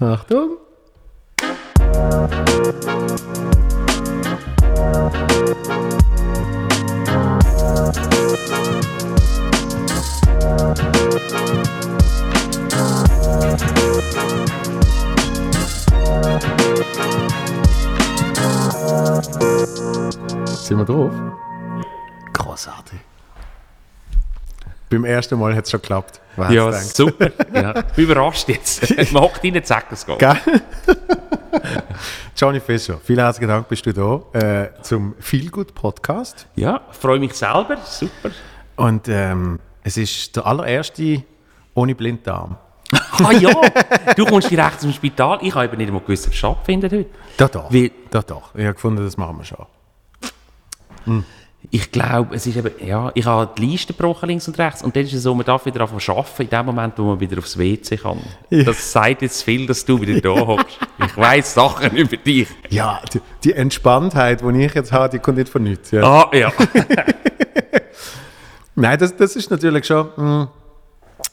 Achtung! Sind wir drauf? Großartig. Beim ersten Mal hat es schon geklappt. Wer Ja, gedacht? super. Ja. Überrascht jetzt. Man hockt rein, zack, es geht. Johnny Fischer, vielen herzlichen Dank, bist du da äh, zum Feelgood Podcast. Ja, freue mich selber. Super. Und ähm, es ist der allererste ohne Blinddarm. Ah ja, du kommst direkt zum Spital. Ich habe eben nicht einmal gewusst, es stattfindet heute. Doch, doch. Wie- Doch, doch. Ich habe gefunden, das machen wir schon. Ich glaube, es ist eben, ja, ich habe die Liste gebrochen links und rechts und dann ist es so, man darf wieder anfangen arbeiten in dem Moment, wo man wieder aufs WC kann. Ja. Das sagt jetzt viel, dass du wieder da hockst. Ich weiss Sachen über dich. Ja, die, die Entspanntheit, die ich jetzt habe, die kommt nicht von nichts. Ja. Ah, ja. Nein, das, das ist natürlich schon. mh,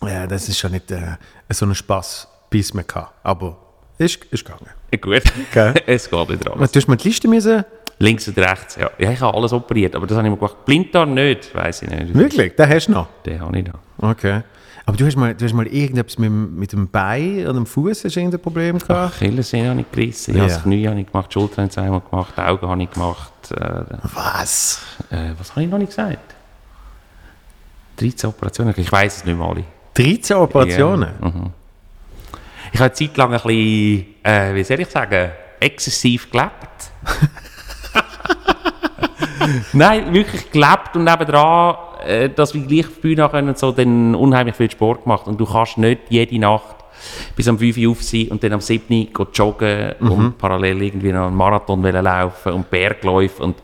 ja, das ist schon nicht äh, so ein Spaß, bis man kann. Aber ist, ist gegangen. Gut. Gell? Es geht wieder alles. Du hast mir die Liste müssen. Links und rechts, ja. Ja, ich habe alles operiert, aber das habe ich mir gemacht. Blinddarm nicht, weiß ich nicht. Wirklich? Den hast du noch? Den habe ich da. Okay. Aber du hast mal, du hast mal irgendetwas mit, dem- mit dem Bein oder dem Fuß irgendein Problem gehabt? Achillessehne habe ich gerissen, Ja. das Knie habe ich gemacht, die Schulter habe ich zweimal gemacht, die Augen habe ich gemacht. Äh, Was? äh, was habe ich noch nicht gesagt? 13 Operationen, ich weiß es nicht mehr alle. 13 Operationen? Ja, mhm. Ich habe eine Zeit lang ein bisschen, äh, wie soll ich sagen, exzessiv gelebt. Nein, wirklich gelebt und nebenan, äh, dass wir gleich auf die Bühne können so, dann unheimlich viel Sport gemacht. Und du kannst nicht jede Nacht bis am 5 Uhr auf sein und dann am 7 Uhr joggen und parallel irgendwie noch einen Marathon laufen und Bergläufe und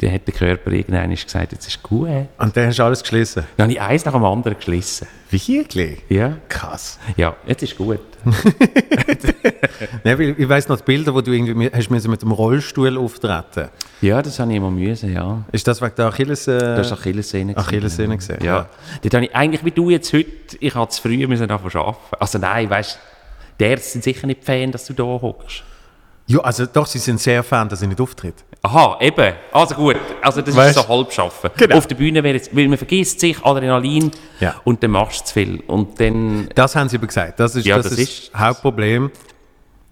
dann hat der Körper irgendwann gesagt, jetzt ist gut. Dann Und dann hast du alles geschlossen? habe ich eins nach dem anderen geschlissen. Wirklich? Ja, Krass. ja, jetzt ist gut. Nein, weil ich weiss noch die Bilder, wo du irgendwie hast müssen mit dem Rollstuhl auftreten Ja, das habe ich immer müssen, ja. Ist das wegen der Achilles... Äh, Das ist Achillessehne. Achillessehne gesehen? Ja. Dort habe ich eigentlich, wie du jetzt heute, ich habe zu früh müssen zu arbeiten. Also nein, weißt die Ärzte sind sicher nicht Fan, dass du da hockst. Ja, also doch, sie sind sehr Fan, dass ich nicht auftritt. Aha, eben. Also gut. Also das Weißt- ist so halb schaffen. Genau. Auf der Bühne wäre jetzt, weil man vergisst sich, Adrenalin Ja. und dann machst du zu viel. Und dann, Das haben sie aber gesagt. Das ist Ja, das, das ist ist- das Hauptproblem.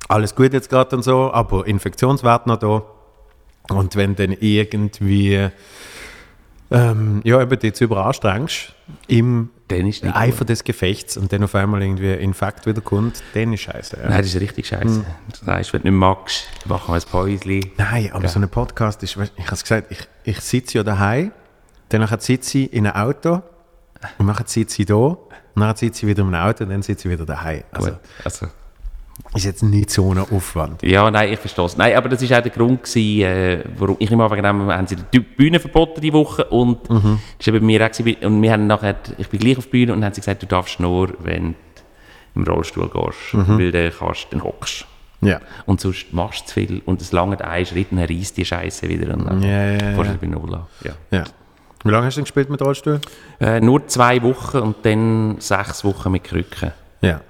Alles gut jetzt gerade und so, aber Infektionswert noch da. Und wenn dann irgendwie ähm, ja, eben dich zu überanstrengst im dann ist nicht Eifer des Gefechts und dann auf einmal irgendwie Infekt wieder kommt, dann ist scheiße. Ja. Nein, das ist richtig scheiße. Hm. Du sagst, wenn du nicht magst, machen wir ein Päuschen. Nein, aber so ein Podcast ist, ich habe es gesagt, ich, ich sitze ja daheim, dann sitze ich in einem Auto und dann sitze ich da und dann sitze ich wieder im Auto und dann sitze ich wieder daheim. Also Gut. Also, ist jetzt nicht so ein Aufwand. Ja, nein, ich verstehe es. Nein, aber das war auch der Grund, gewesen, äh, warum ich immer wegen dem haben sie die Bühne verboten die Woche und Mhm. das war bei mir auch gewesen, und wir haben nachher, ich bin gleich auf die Bühne und haben sie gesagt, du darfst nur, wenn du im Rollstuhl gehst, Mhm. weil dann kannst, dann hockst. Ja. Und sonst machst du zu viel und es langt einen Schritt und dann reisst die Scheiße wieder und dann Ja, ja, ja. bei Null an. Ja. Ja. Wie lange hast du denn gespielt mit Rollstuhl? Äh, nur zwei Wochen und dann sechs Wochen mit Krücken. Ja.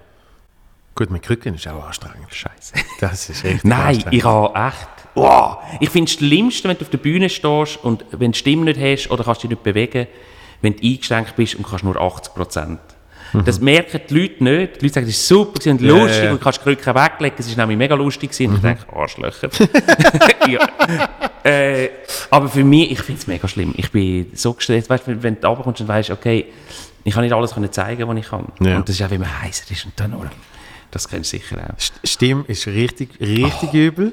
Gut, mit Krücken ist auch anstrengend. Scheiße. Das ist echt Nein, ich habe echt. Wow. Ich finde es schlimmste, wenn du auf der Bühne stehst und wenn du die Stimme nicht hast oder kannst dich nicht bewegen, wenn du eingeschränkt bist und kannst nur 80 Prozent. Das merken die Leute nicht. Die Leute sagen, es ist super und Mhm. Lustig ja, ja. und kannst die Krücke weglegen. Es ist nämlich mega lustig gewesen. Und ich denke, Arschlöcher. ja. äh, aber für mich, ich finde es mega schlimm. Ich bin so gestresst, weißt, wenn, wenn du runterkommst und weißt, okay, ich kann nicht alles können zeigen, was ich kann. Ja. Und das ist auch, wenn man heißer ist und dann nur. Das kennst du sicher auch. St- Stimme ist richtig, richtig übel.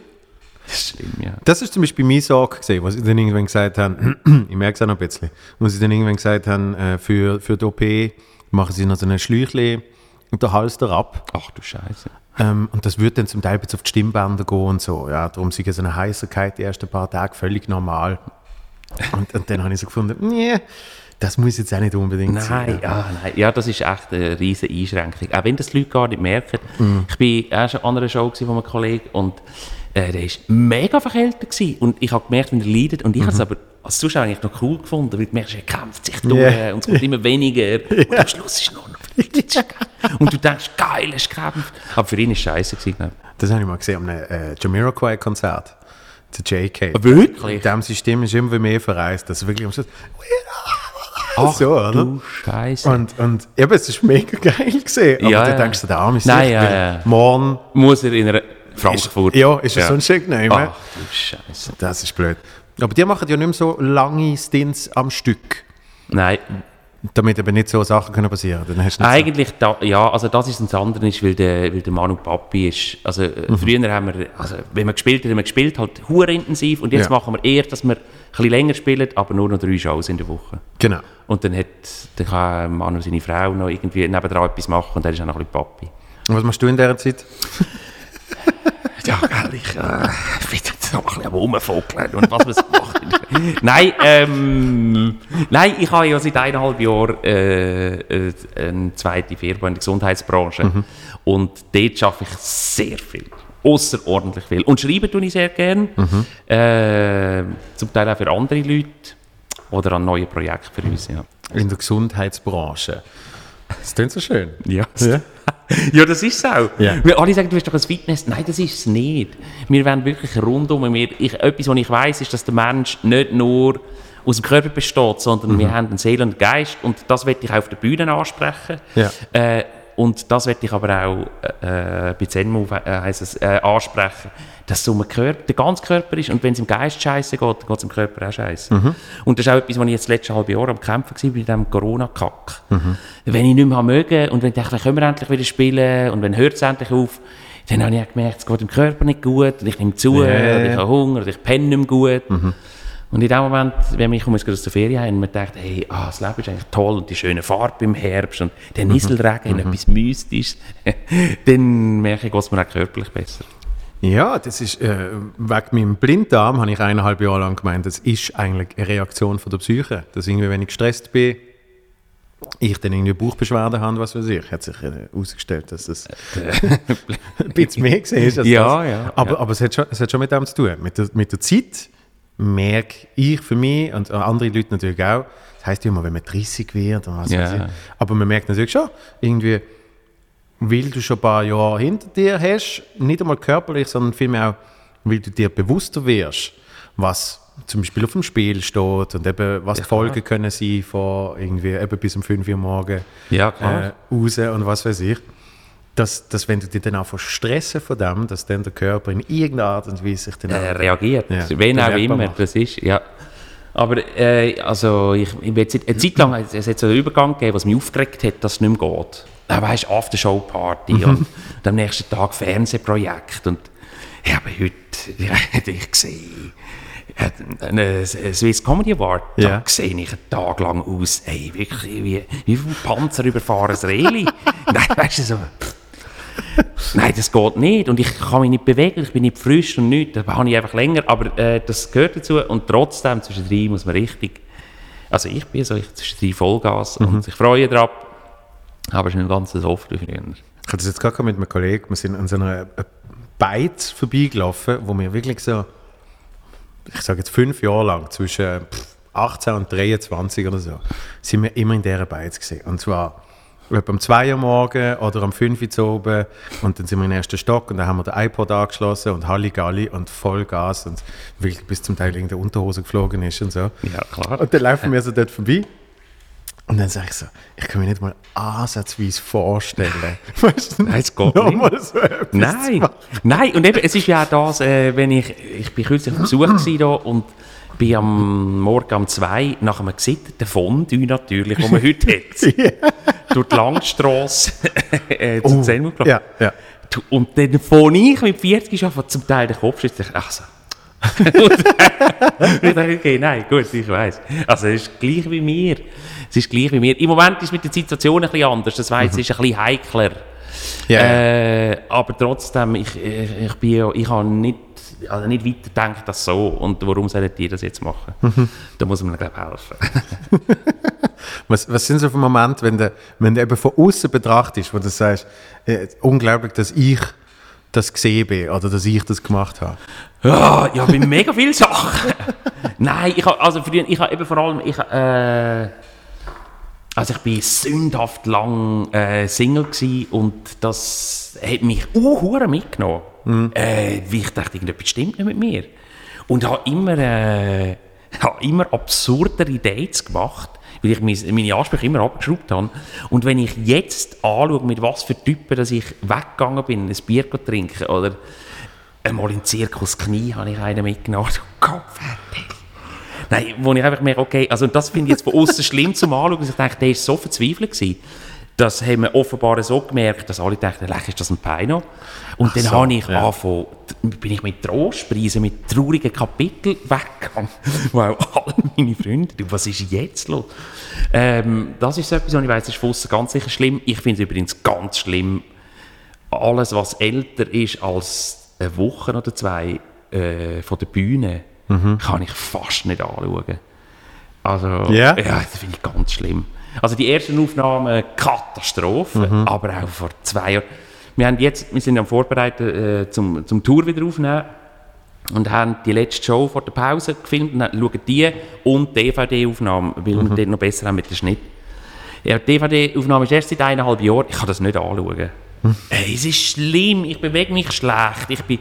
Das ist schlimm, ja. Das ist zum Beispiel meine Sorge gesehen, was sie dann irgendwann gesagt haben, ich merke es auch noch ein bisschen, wo sie dann irgendwann gesagt haben, äh, für, für die OP machen sie noch so ein Schläuchchen und der Hals ab. Ach du Scheiße. Ähm, und das würde dann zum Teil bis auf die Stimmbänder gehen und so. Ja, darum sind so eine Heiserkeit die ersten paar Tage völlig normal. Und, und dann habe ich so gefunden, nee, das muss jetzt auch nicht unbedingt sein. Nein, ja, nein, ja, das ist echt eine riesige Einschränkung. Auch wenn das die Leute gar nicht merken. Mhm. Ich war auch schon an einer Show von einem Kollegen und äh, der war mega verkältet. Gewesen. Und ich habe gemerkt, wenn er leidet. Und ich habe Mhm. es aber als Zuschauer eigentlich noch cool gefunden, weil du merkst, er kämpft sich durch Yeah. und es kommt immer weniger und am Schluss ist nur noch und du denkst, geil, es gekämpft. Aber für ihn ist es scheiße. Das habe ich mal gesehen, einem äh, Jamiroquai-Konzert. Der JK. Wirklich? In dem System ist immer mehr verreist, dass er wirklich am Schluss. Ach so, oder? du Scheiße. Und, und eben, es ist mega geil gesehen. Aber Ja, du ja. denkst dir, der arme Nein, Sicht, ja, ja. Morgen Muss er in einer Frankfurt? Ja, ist es so ein Schick nehmen. Ach du Scheiße. Das ist blöd. Aber die machen ja nicht mehr so lange Stints am Stück, Nein, damit eben nicht so Sachen können passieren können. Eigentlich, da, ja, also das ist das andere, ist, weil der, weil der Manu Papi ist, also äh, Mhm. früher haben wir, also wenn wir gespielt haben, haben wir gespielt, halt hure intensiv und jetzt Ja. machen wir eher, dass wir ein bisschen länger spielen, aber nur noch drei Shows in der Woche. Genau. Und dann, hat, dann kann Manu seine Frau noch irgendwie nebendran etwas machen und dann ist auch noch ein bisschen Papi. Und was machst du in dieser Zeit? Ja, gell, ich äh, bisschen am Rumfokeln und was man so macht. nein, ähm, nein, ich habe ja seit eineinhalb Jahren äh, äh, eine zweite Firma in der Gesundheitsbranche und dort arbeite ich sehr viel. Außerordentlich viel. Und schreiben tue ich sehr gern. Äh, zum Teil auch für andere Leute oder an neue Projekte für uns. Ja. In der Gesundheitsbranche. Das klingt so schön. Ja. Ja. ja, das ist es auch. Ja. Weil alle sagen, du bist doch ein Fitness. Nein, das ist es nicht. Wir wollen wirklich rundum. Wir, ich, etwas, was ich weiß, ist, dass der Mensch nicht nur aus dem Körper besteht, sondern Mhm. wir haben eine Seele und einen Geist. Und das werde ich auch auf der Bühne ansprechen. Ja. Äh, und das werde ich aber auch äh, bei Zen-Move äh, es, äh, ansprechen, dass es um Körper, den ganzen Körper ist. Und wenn es im Geist scheiße geht, dann geht es im Körper auch scheiße. Mhm. Und das ist auch etwas, was ich jetzt letzte halbe Jahr am Kämpfen war, bei diesem Corona-Kack. Mhm. Wenn ich nicht mehr mögen und wenn ich dachte, wann können wir endlich wieder spielen und wenn hört es endlich auf, dann habe ich auch gemerkt, es geht dem Körper nicht gut und ich nehme zu, ja, oder ich habe Hunger oder ich penne nicht mehr gut. Und in dem Moment, wenn ich komme aus der Ferien heim und man denkt, hey, ah, das Leben ist eigentlich toll und die schöne Farbe im Herbst und der Nieselregen, etwas Mystisches, dann merke ich, es mir auch körperlich besser. Ja, das ist, äh, wegen meinem Blinddarm habe ich eineinhalb Jahre lang gemeint, das ist eigentlich eine Reaktion von der Psyche. Dass irgendwie, wenn ich gestresst bin, ich dann irgendwie Bauchbeschwerden habe, was weiß ich. Hat sich äh, herausgestellt, dass es ein bisschen mehr gesehen ist. Ja, das. ja, Aber, ja. aber es, hat schon, es hat schon mit dem zu tun. Mit der, mit der Zeit merke ich für mich und andere Leute natürlich auch, das heisst ja immer, wenn man 30 wird und was Ja. weiß ich. Aber man merkt natürlich schon, irgendwie, weil du schon ein paar Jahre hinter dir hast, nicht einmal körperlich, sondern vielmehr auch, weil du dir bewusster wirst, was zum Beispiel auf dem Spiel steht und eben, was die Folgen können sein von irgendwie eben bis um 5 Uhr morgen Ja, klar. äh, raus und was weiß ich. Dass, dass wenn du dich dann auch von stressen von dem, dass dann der Körper in irgendeiner Art und Weise sich dann äh, reagiert. Ja, Wenn auch immer, macht. das ist, ja. Aber äh, also ich, ich jetzt, eine Zeit lang es hat so einen Übergang gegeben, was mich aufgeregt hat, dass es nicht mehr geht. Da weißt du, Aftershow-Party Mhm. und, und am nächsten Tag Fernsehprojekt. Und ich habe heute ja, hätte ich gesehen, äh, eine Swiss Comedy Award, Ja. da sehe ich einen Tag lang aus, ey, wirklich, wie, wie viel Panzer überfahren das Reli. Nein, weißt du, so... Nein, das geht nicht. Und ich kann mich nicht bewegen, ich bin nicht frisch und nichts. Da habe ich einfach länger. Aber äh, das gehört dazu. Und trotzdem, zwischen drei muss man richtig. Also ich bin so ich, zwischen drei Vollgas und ich freue drauf. Aber es ist nicht ganz so oft früher. Ich hatte das jetzt gerade mit einem Kollegen, wir sind an so einer äh, Beiz vorbeigelaufen, wo wir wirklich so, ich sage jetzt fünf Jahre lang, zwischen pff, 18 und 23 oder so, sind wir immer in dieser Beiz gesehen. Und zwar etwa am 2 Uhr morgen oder am 5 Uhr oben und dann sind wir im ersten Stock und dann haben wir den iPod angeschlossen und Halligalli und Vollgas und wirklich bis zum Teil in der Unterhose geflogen ist und so. Ja, klar. Und dann laufen wir so dort vorbei. Und dann sage ich so, ich kann mir nicht mal ansatzweise vorstellen. Weißt du, Nein, es geht nochmal so Nein, nein. Und eben, es ist ja auch das, äh, wenn ich, ich bin kürzlich auf Besuch gewesen da und bin am Morgen um zwei nach einem gesitterten Fondue natürlich, den man heute hat, durch die Langstrasse äh, zu Oh, ja. Du, Und dann von ich mit 40 schon zum Teil den Kopf dachte, ach so. ich dachte, okay, nein, gut, ich weiß. Also es ist gleich wie mir. Es ist gleich wie mir. Im Moment ist es mit der Situation ein bisschen anders. Das weiss, es ist ein bisschen heikler. Ja, Äh, aber trotzdem, ich, ich, ich, bin ja, ich habe nicht, also nicht weiter gedacht als so. Und warum sollen die das jetzt machen? Da muss man, glaube helfen. Was, was sind so für Momente, wenn du, wenn du eben von außen betrachtest, wo du sagst, äh, unglaublich, dass ich das gesehen bin oder dass ich das gemacht habe? Ja, ja, bei mega vielen Sachen. Nein, ich habe, also früher, ich habe eben vor allem, ich, äh, also ich bin sündhaft lang äh, Single und das hat mich uh, mitgenommen. Mhm. Äh, wie ich dachte, irgendetwas stimmt nicht mit mir. Und habe immer, äh, habe immer absurdere Dates gemacht, weil ich meine Ansprüche immer abgeschraubt habe. Und wenn ich jetzt anschaue, mit was für Typen dass ich weggegangen bin, ein Bier trinken oder einmal in Zirkus Knie habe ich einen mitgenommen. Oh Gott. Nein, wo ich einfach merke, okay, also das finde ich jetzt von außen schlimm zum Anschauen, dass ich denke, der war so verzweifelt gewesen. Das haben wir offenbar so gemerkt, dass alle dachten, ist das ein Peino? Und Ach dann so, habe ich ja. angefangen, bin ich mit Trostpreisen, mit traurigen Kapiteln weggegangen. wow, alle meine Freunde, du, was ist jetzt los? Ähm, das ist so etwas, was ich weiss, ist von ganz sicher schlimm. Ich finde es übrigens ganz schlimm, alles, was älter ist als eine Woche oder zwei äh, von der Bühne, mhm. kann ich fast nicht anschauen. Also, yeah. ja, das finde ich ganz schlimm. Also die ersten Aufnahmen, Katastrophe, mhm. aber auch vor zwei Jahren. Wir, haben jetzt, wir sind am Vorbereiten äh, zum, zum Tour wieder aufnehmen und haben die letzte Show vor der Pause gefilmt und schauen die und die DVD-Aufnahme, weil mhm. wir dort noch besser haben mit dem Schnitt. Ja, die DVD-Aufnahme ist erst seit eineinhalb Jahren, ich kann das nicht anschauen. Mhm. Hey, es ist schlimm, ich bewege mich schlecht, ich bin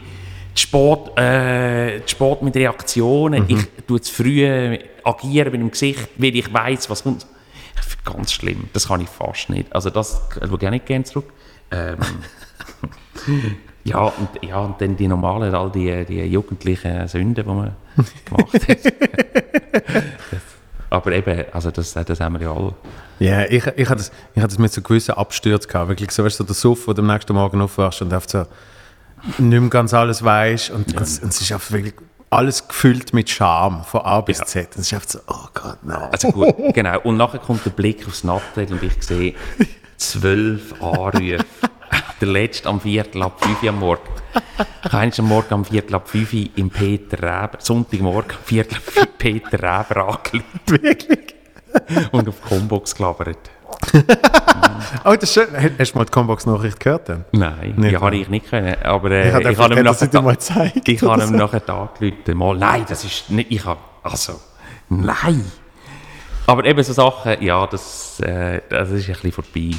Sport, äh, Sport mit Reaktionen, mhm. ich tue zu früh agieren mit dem Gesicht, weil ich weiß, was kommt. Ganz schlimm, das kann ich fast nicht. Also das schaue ich auch nicht gerne zurück. Ähm, ja, und, ja, und dann die normalen, all die, die jugendlichen Sünden, die man gemacht hat. aber eben, also das, das haben wir ja alle. Ja, ich, ich hatte das, ich hatte das mit so gewissen Abstürzen gehabt. Wirklich so, weißt du, so der Suff, wo du am nächsten Morgen aufwachst und einfach so nicht mehr ganz alles weißt. Und, ja. und, und es ist einfach wirklich alles gefüllt mit Scham, von A bis ja. Z. Und es ist einfach so, oh Gott, nein. Also gut, genau. Und nachher kommt der Blick aufs Nattel und ich sehe zwölf Anrufe. der letzte am Viertel ab 5 Uhr am Morgen. Keines am Morgen am Viertel ab 5 Uhr im Peter Reber, Sonntagmorgen am Viertel ab Peter Reber angelegt. Wirklich? Und auf Combox gelabert. oh, das ist schön. Hast du mal die Combox-Nachricht gehört? Dann? Nein, nicht, die habe ich nicht können. Aber äh, ich, ich habe ihm nachher, mal gezeigt, ich habe ihm nachher angerufen. Mal, nein, das ist nicht, ich habe, also, nein. Aber eben so Sachen, ja, das, äh, das ist ein bisschen vorbei.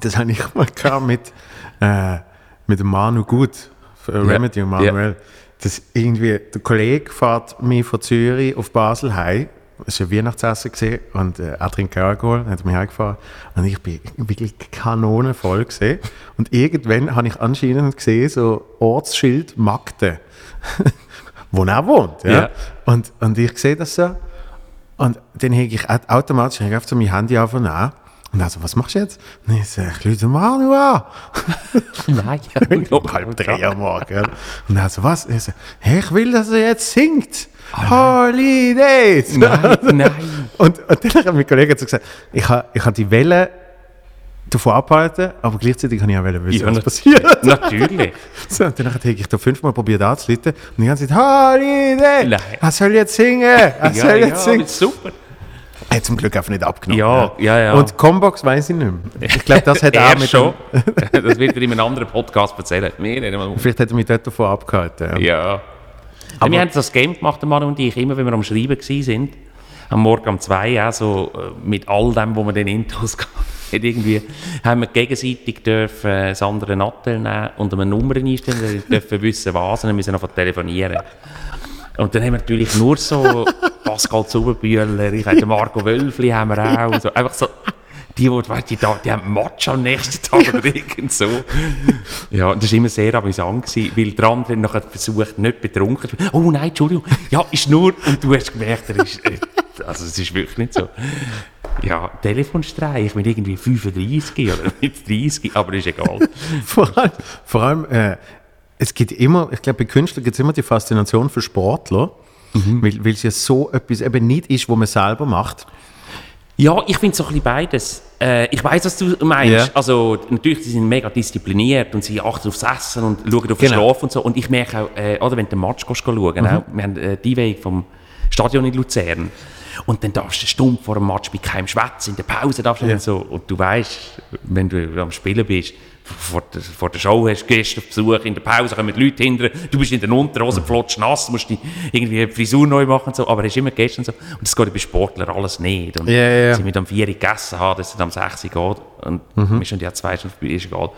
Das habe ich mal gehabt mit, äh, mit dem Manu Gut, Remedy ja. und Manuel. Ja. Das irgendwie, der Kollege fährt mich von Zürich auf Basel heim. Es war Weihnachtsessen und äh, er trinkt Alkohol, hat mich heimgefahren und ich bin wirklich kanonenvoll gesehen. Und irgendwann habe ich anscheinend gesehen, so Ortsschild Magde, wo er wohnt. Ja? ja. Und, und ich sehe das so und dann hege ich automatisch ich auf so mein Handy auf und an und also, was machst du jetzt? Und ich sage, ich Manu an. Nein, um halb drei am Morgen. Und also, was? Ich sage, hey, ich will, dass er jetzt singt. Oh, Holidays! Nein, nein. Und, und dann hat mein Kollege so gesagt, ich habe ich ha die Welle davon abhalten, aber gleichzeitig kann ich auch wissen, ja, was passiert. Natürlich. so, und dann habe ich da fünfmal probiert anzuleiten und die ganze Zeit, Holiday! Nein. Er soll jetzt singen! Er soll ja, jetzt ja, singen! super. Er hat zum Glück einfach nicht abgenommen. Ja, ja, ja. Und Combox weiß ich nicht mehr. Ich glaube, das hat er mit schon. das wird er in einem anderen Podcast erzählen. Vielleicht hat er mich dort davon abgehalten. Ja. ja. Aber wir haben das Game gemacht, der Mann und ich, immer wenn wir am Schreiben waren, am Morgen um zwei, also mit all dem, wo wir den Intros hatten, irgendwie, haben wir gegenseitig dürfen äh, das andere Nattel nehmen und eine Nummer einstellen, dürfen wissen was und dann müssen wir noch telefonieren. Und dann haben wir natürlich nur so Pascal Zuberbühler, ich habe Marco Wölfli haben wir auch. So, einfach so, die, die, die, die, haben Match am nächsten Tag oder irgend so. Ja, das war immer sehr amüsant, gewesen, weil der andere noch versucht, nicht betrunken zu werden. Oh nein, Entschuldigung, ja, ist nur, und du hast gemerkt, er ist, äh, also es ist wirklich nicht so. Ja, Telefonstreich mit irgendwie 35 oder mit 30, aber ist egal. vor allem, vor allem äh, es gibt immer, ich glaube, bei Künstlern gibt es immer die Faszination für Sportler, mhm. weil, weil es ja so etwas eben nicht ist, was man selber macht. Ja, ich finde so ein bisschen beides. Äh, ich weiß, was du meinst. Yeah. Also natürlich, sie sind mega diszipliniert und sie achten aufs Essen und schauen auf den genau. Schlaf und so. Und ich merke auch, äh, oder wenn du den Match gehst, schauen, mhm. auch, wir haben äh, die Weg vom Stadion in Luzern. Und dann darfst du stumpf vor dem Match bei keinem schwätzen, in der Pause darfst du Ja. nicht so. Und du weißt, wenn du am Spielen bist, vor der, vor der Show hast du Gäste auf Besuch, in der Pause kommen die Leute hinter, du bist in der Unterhose, flotsch nass, musst die irgendwie die Frisur neu machen und so, aber hast immer Gäste und so. Und das geht bei Sportlern alles nicht. Und ja, ja. sie mit am 4 Uhr gegessen haben, dass es am 6 Uhr geht. Und wir sind ja zwei Stunden vorbei, ist egal.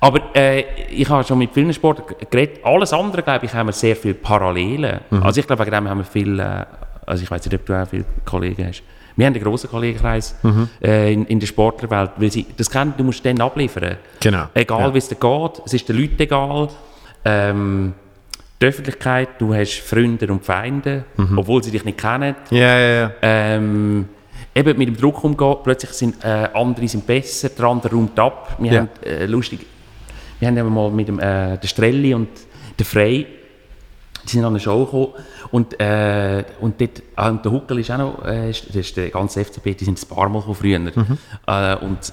Aber äh, ich habe schon mit vielen Sportlern geredet. Alles andere, glaube ich, haben wir sehr viele Parallelen. Also ich glaube, wegen dem haben wir viel, äh, also ich weiß nicht, ob du auch viele Kollegen hast. Wir haben einen grossen Kollegenkreis äh, in, in der Sportlerwelt, weil sie, das kennen, du musst dann abliefern. Genau. Egal, Ja. wie es dir geht, es ist den Leuten egal. Ähm, die Öffentlichkeit, du hast Freunde und Feinde, obwohl sie dich nicht kennen. Ja, ja, ja. Ähm, eben mit dem Druck umgehen, plötzlich sind äh, andere sind besser, der andere räumt ab. Wir Ja. haben, äh, lustig, wir haben mal mit dem, äh, der Strelli und der Frey, die sind an eine Show gekommen. Und, äh, und dort, und der Huckel ist auch noch, äh, ist- das ist der ganze FCB, die sind ein paar Mal früher. Äh, und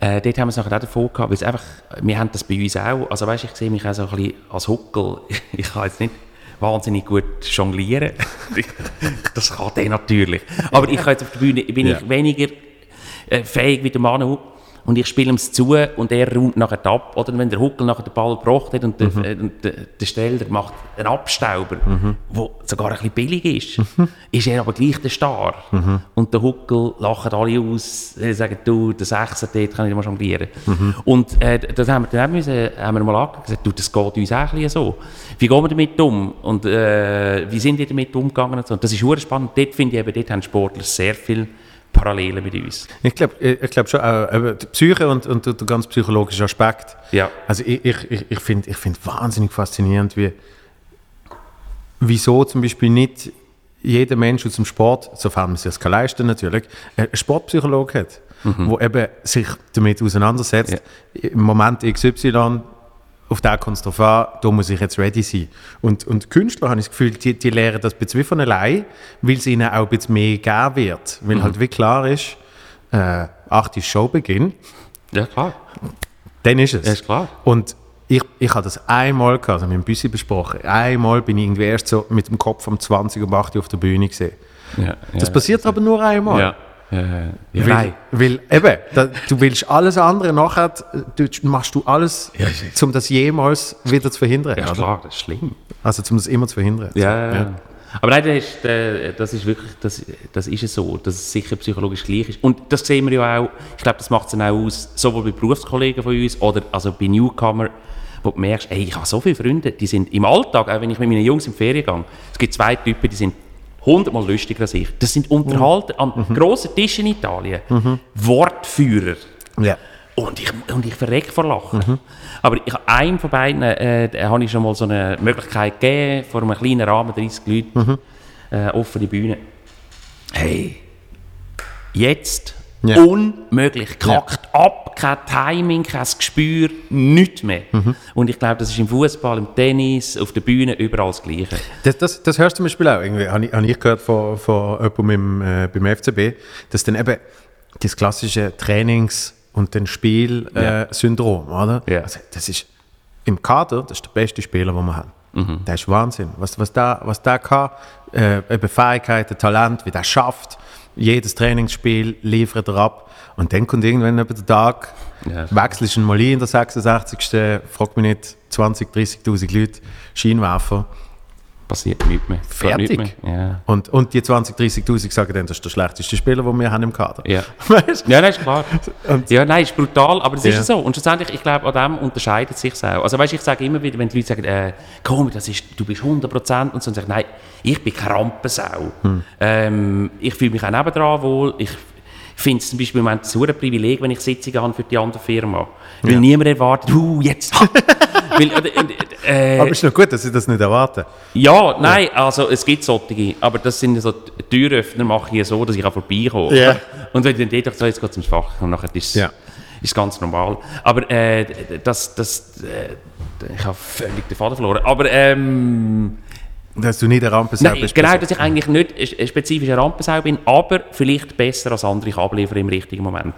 äh, dort haben wir es nachher auch davon gehabt, weil es einfach, wir haben das bei uns auch, also weißt, ich sehe mich auch so ein bisschen als Huckel, ich kann jetzt nicht wahnsinnig gut jonglieren, das kann der natürlich, aber ich kann jetzt auf der Bühne, bin Ja. ich weniger äh, fähig wie der Manu und ich spiele ihm es zu und er räumt nachher ab. Oder wenn der Huckel nachher den Ball gebracht hat und, der, äh, und der, der Steller macht einen Abstauber, der sogar ein bisschen billig ist, ist er aber gleich der Star. Und der Huckel lachen alle aus, sie sagen, du, der Sechser, dort kann ich mal jonglieren. Und äh, das haben wir dann müssen, haben wir mal angeschaut, gesagt, du, das geht uns auch ein bisschen so. Wie gehen wir damit um? Und äh, wie sind die damit umgegangen? Und so. Und das ist spannend. Dort finde ich eben, dort haben Sportler sehr viel Parallelen mit uns. Ich glaube ich glaub schon, eben die Psyche und, und der der ganz psychologische Aspekt. Ja. Also ich, ich, ich, finde ich find wahnsinnig faszinierend, wie, wieso zum Beispiel nicht jeder Mensch aus dem Sport, sofern man sich das kann leisten natürlich, einen Sportpsychologe hat, wo eben sich damit auseinandersetzt, im Moment XY, auf den kommt es drauf an, da muss ich jetzt ready sein. Und, und Künstler, habe ich das Gefühl, die, die lernen das ein bisschen wie von allein, weil es ihnen auch ein bisschen mehr geben wird. Weil halt wie klar ist, äh, 8 ist Showbeginn, Ja, klar. dann ist es. Ja, ist klar. Und ich, ich habe das einmal gehabt, also mit dem Büssi besprochen. Einmal bin ich irgendwie erst so mit dem Kopf um 20 und 8 Uhr auf der Bühne gesehen. Ja, Das passiert aber nur einmal. Ja. Ja. Weil, Nein. weil eben, da, du willst alles andere nachher, du, machst du alles, Ja, um das jemals wieder zu verhindern. Ja, klar, das ist schlimm. Also um das immer zu verhindern. Ja, ja. Aber nein, das ist, äh, das ist wirklich, das, das ist es so, dass es sicher psychologisch gleich ist. Und das sehen wir ja auch, ich glaube, das macht es dann auch aus, sowohl bei Berufskollegen von uns oder also bei Newcomer, wo du merkst, ey, ich habe so viele Freunde, die sind im Alltag, auch wenn ich mit meinen Jungs in die Ferien gehe, es gibt zwei Typen, die sind hundertmal lustiger als ich. Das sind Unterhalter am grossen Tisch in Italien, Wortführer. Ja. Und ich, und ich verrecke vor Lachen. Aber ich, einem von beiden äh, habe ich schon mal so eine Möglichkeit gegeben, vor einem kleinen Rahmen, 30 Leute, äh, offene Bühne. Hey, jetzt Ja. unmöglich, kackt ab, kein Timing, kein Gespür, nichts mehr. Und ich glaube, das ist im Fußball, im Tennis, auf der Bühne, überall das Gleiche. Das, das, das hörst du zum Beispiel auch. Irgendwie, habe ich, habe ich gehört von, von jemandem im, äh, beim FCB, dass dann eben das klassische Trainings- und den Spiel-Syndrom, äh, Syndrom, oder? Ja. Also, das ist im Kader, das ist der beste Spieler, den wir haben. Der ist Wahnsinn. Was, was da, was da kann, äh, eben Fähigkeiten, Talent, wie der schafft, jedes Trainingsspiel liefert er ab. Und dann kommt irgendwann über den Tag, Ja. wechselst du ihn mal ein in der 86. Frag mich nicht, 20, 30.000 Leute, Scheinwerfer. Passiert nichts mehr. Fertig. Geht nichts mehr. Ja. Und, und die 20, 30.000 sagen dann, das ist der schlechteste Spieler, den wir haben im Kader. Ja. Weißt? Ja, nein, ist klar. Und- ja, nein, ist brutal, aber es Ja. ist so. Und schlussendlich, ich glaube, an dem unterscheidet sich auch. Also, weißt, ich sage immer wieder, wenn die Leute sagen, äh, komm, das ist, du bist 100% und so, und sage nein, ich bin keine Rampensau. Hm. Ähm, ich fühle mich auch nebendran wohl. Ich finde es zum Beispiel im Moment ein super Privileg, wenn ich Sitzungen habe für die andere Firma. Weil Ja. niemand erwartet, uh, jetzt! Weil, äh, äh, Aber ist noch gut, dass sie das nicht erwarten. ja, nein, also es gibt solche, aber das sind so Türöffner, mache ich so, dass ich auch vorbeikomme. Ja. Und wenn ich dann dort so, jetzt geht ums Fach und nachher ist es Ja. ist ganz normal. Aber äh, das, das, äh, ich habe völlig den Faden verloren. Aber ähm, Dass du nicht der Rampensau bist. genau, dass ich eigentlich nicht ein spezifischer Rampensau bin, aber vielleicht besser als andere abliefern im richtigen Moment.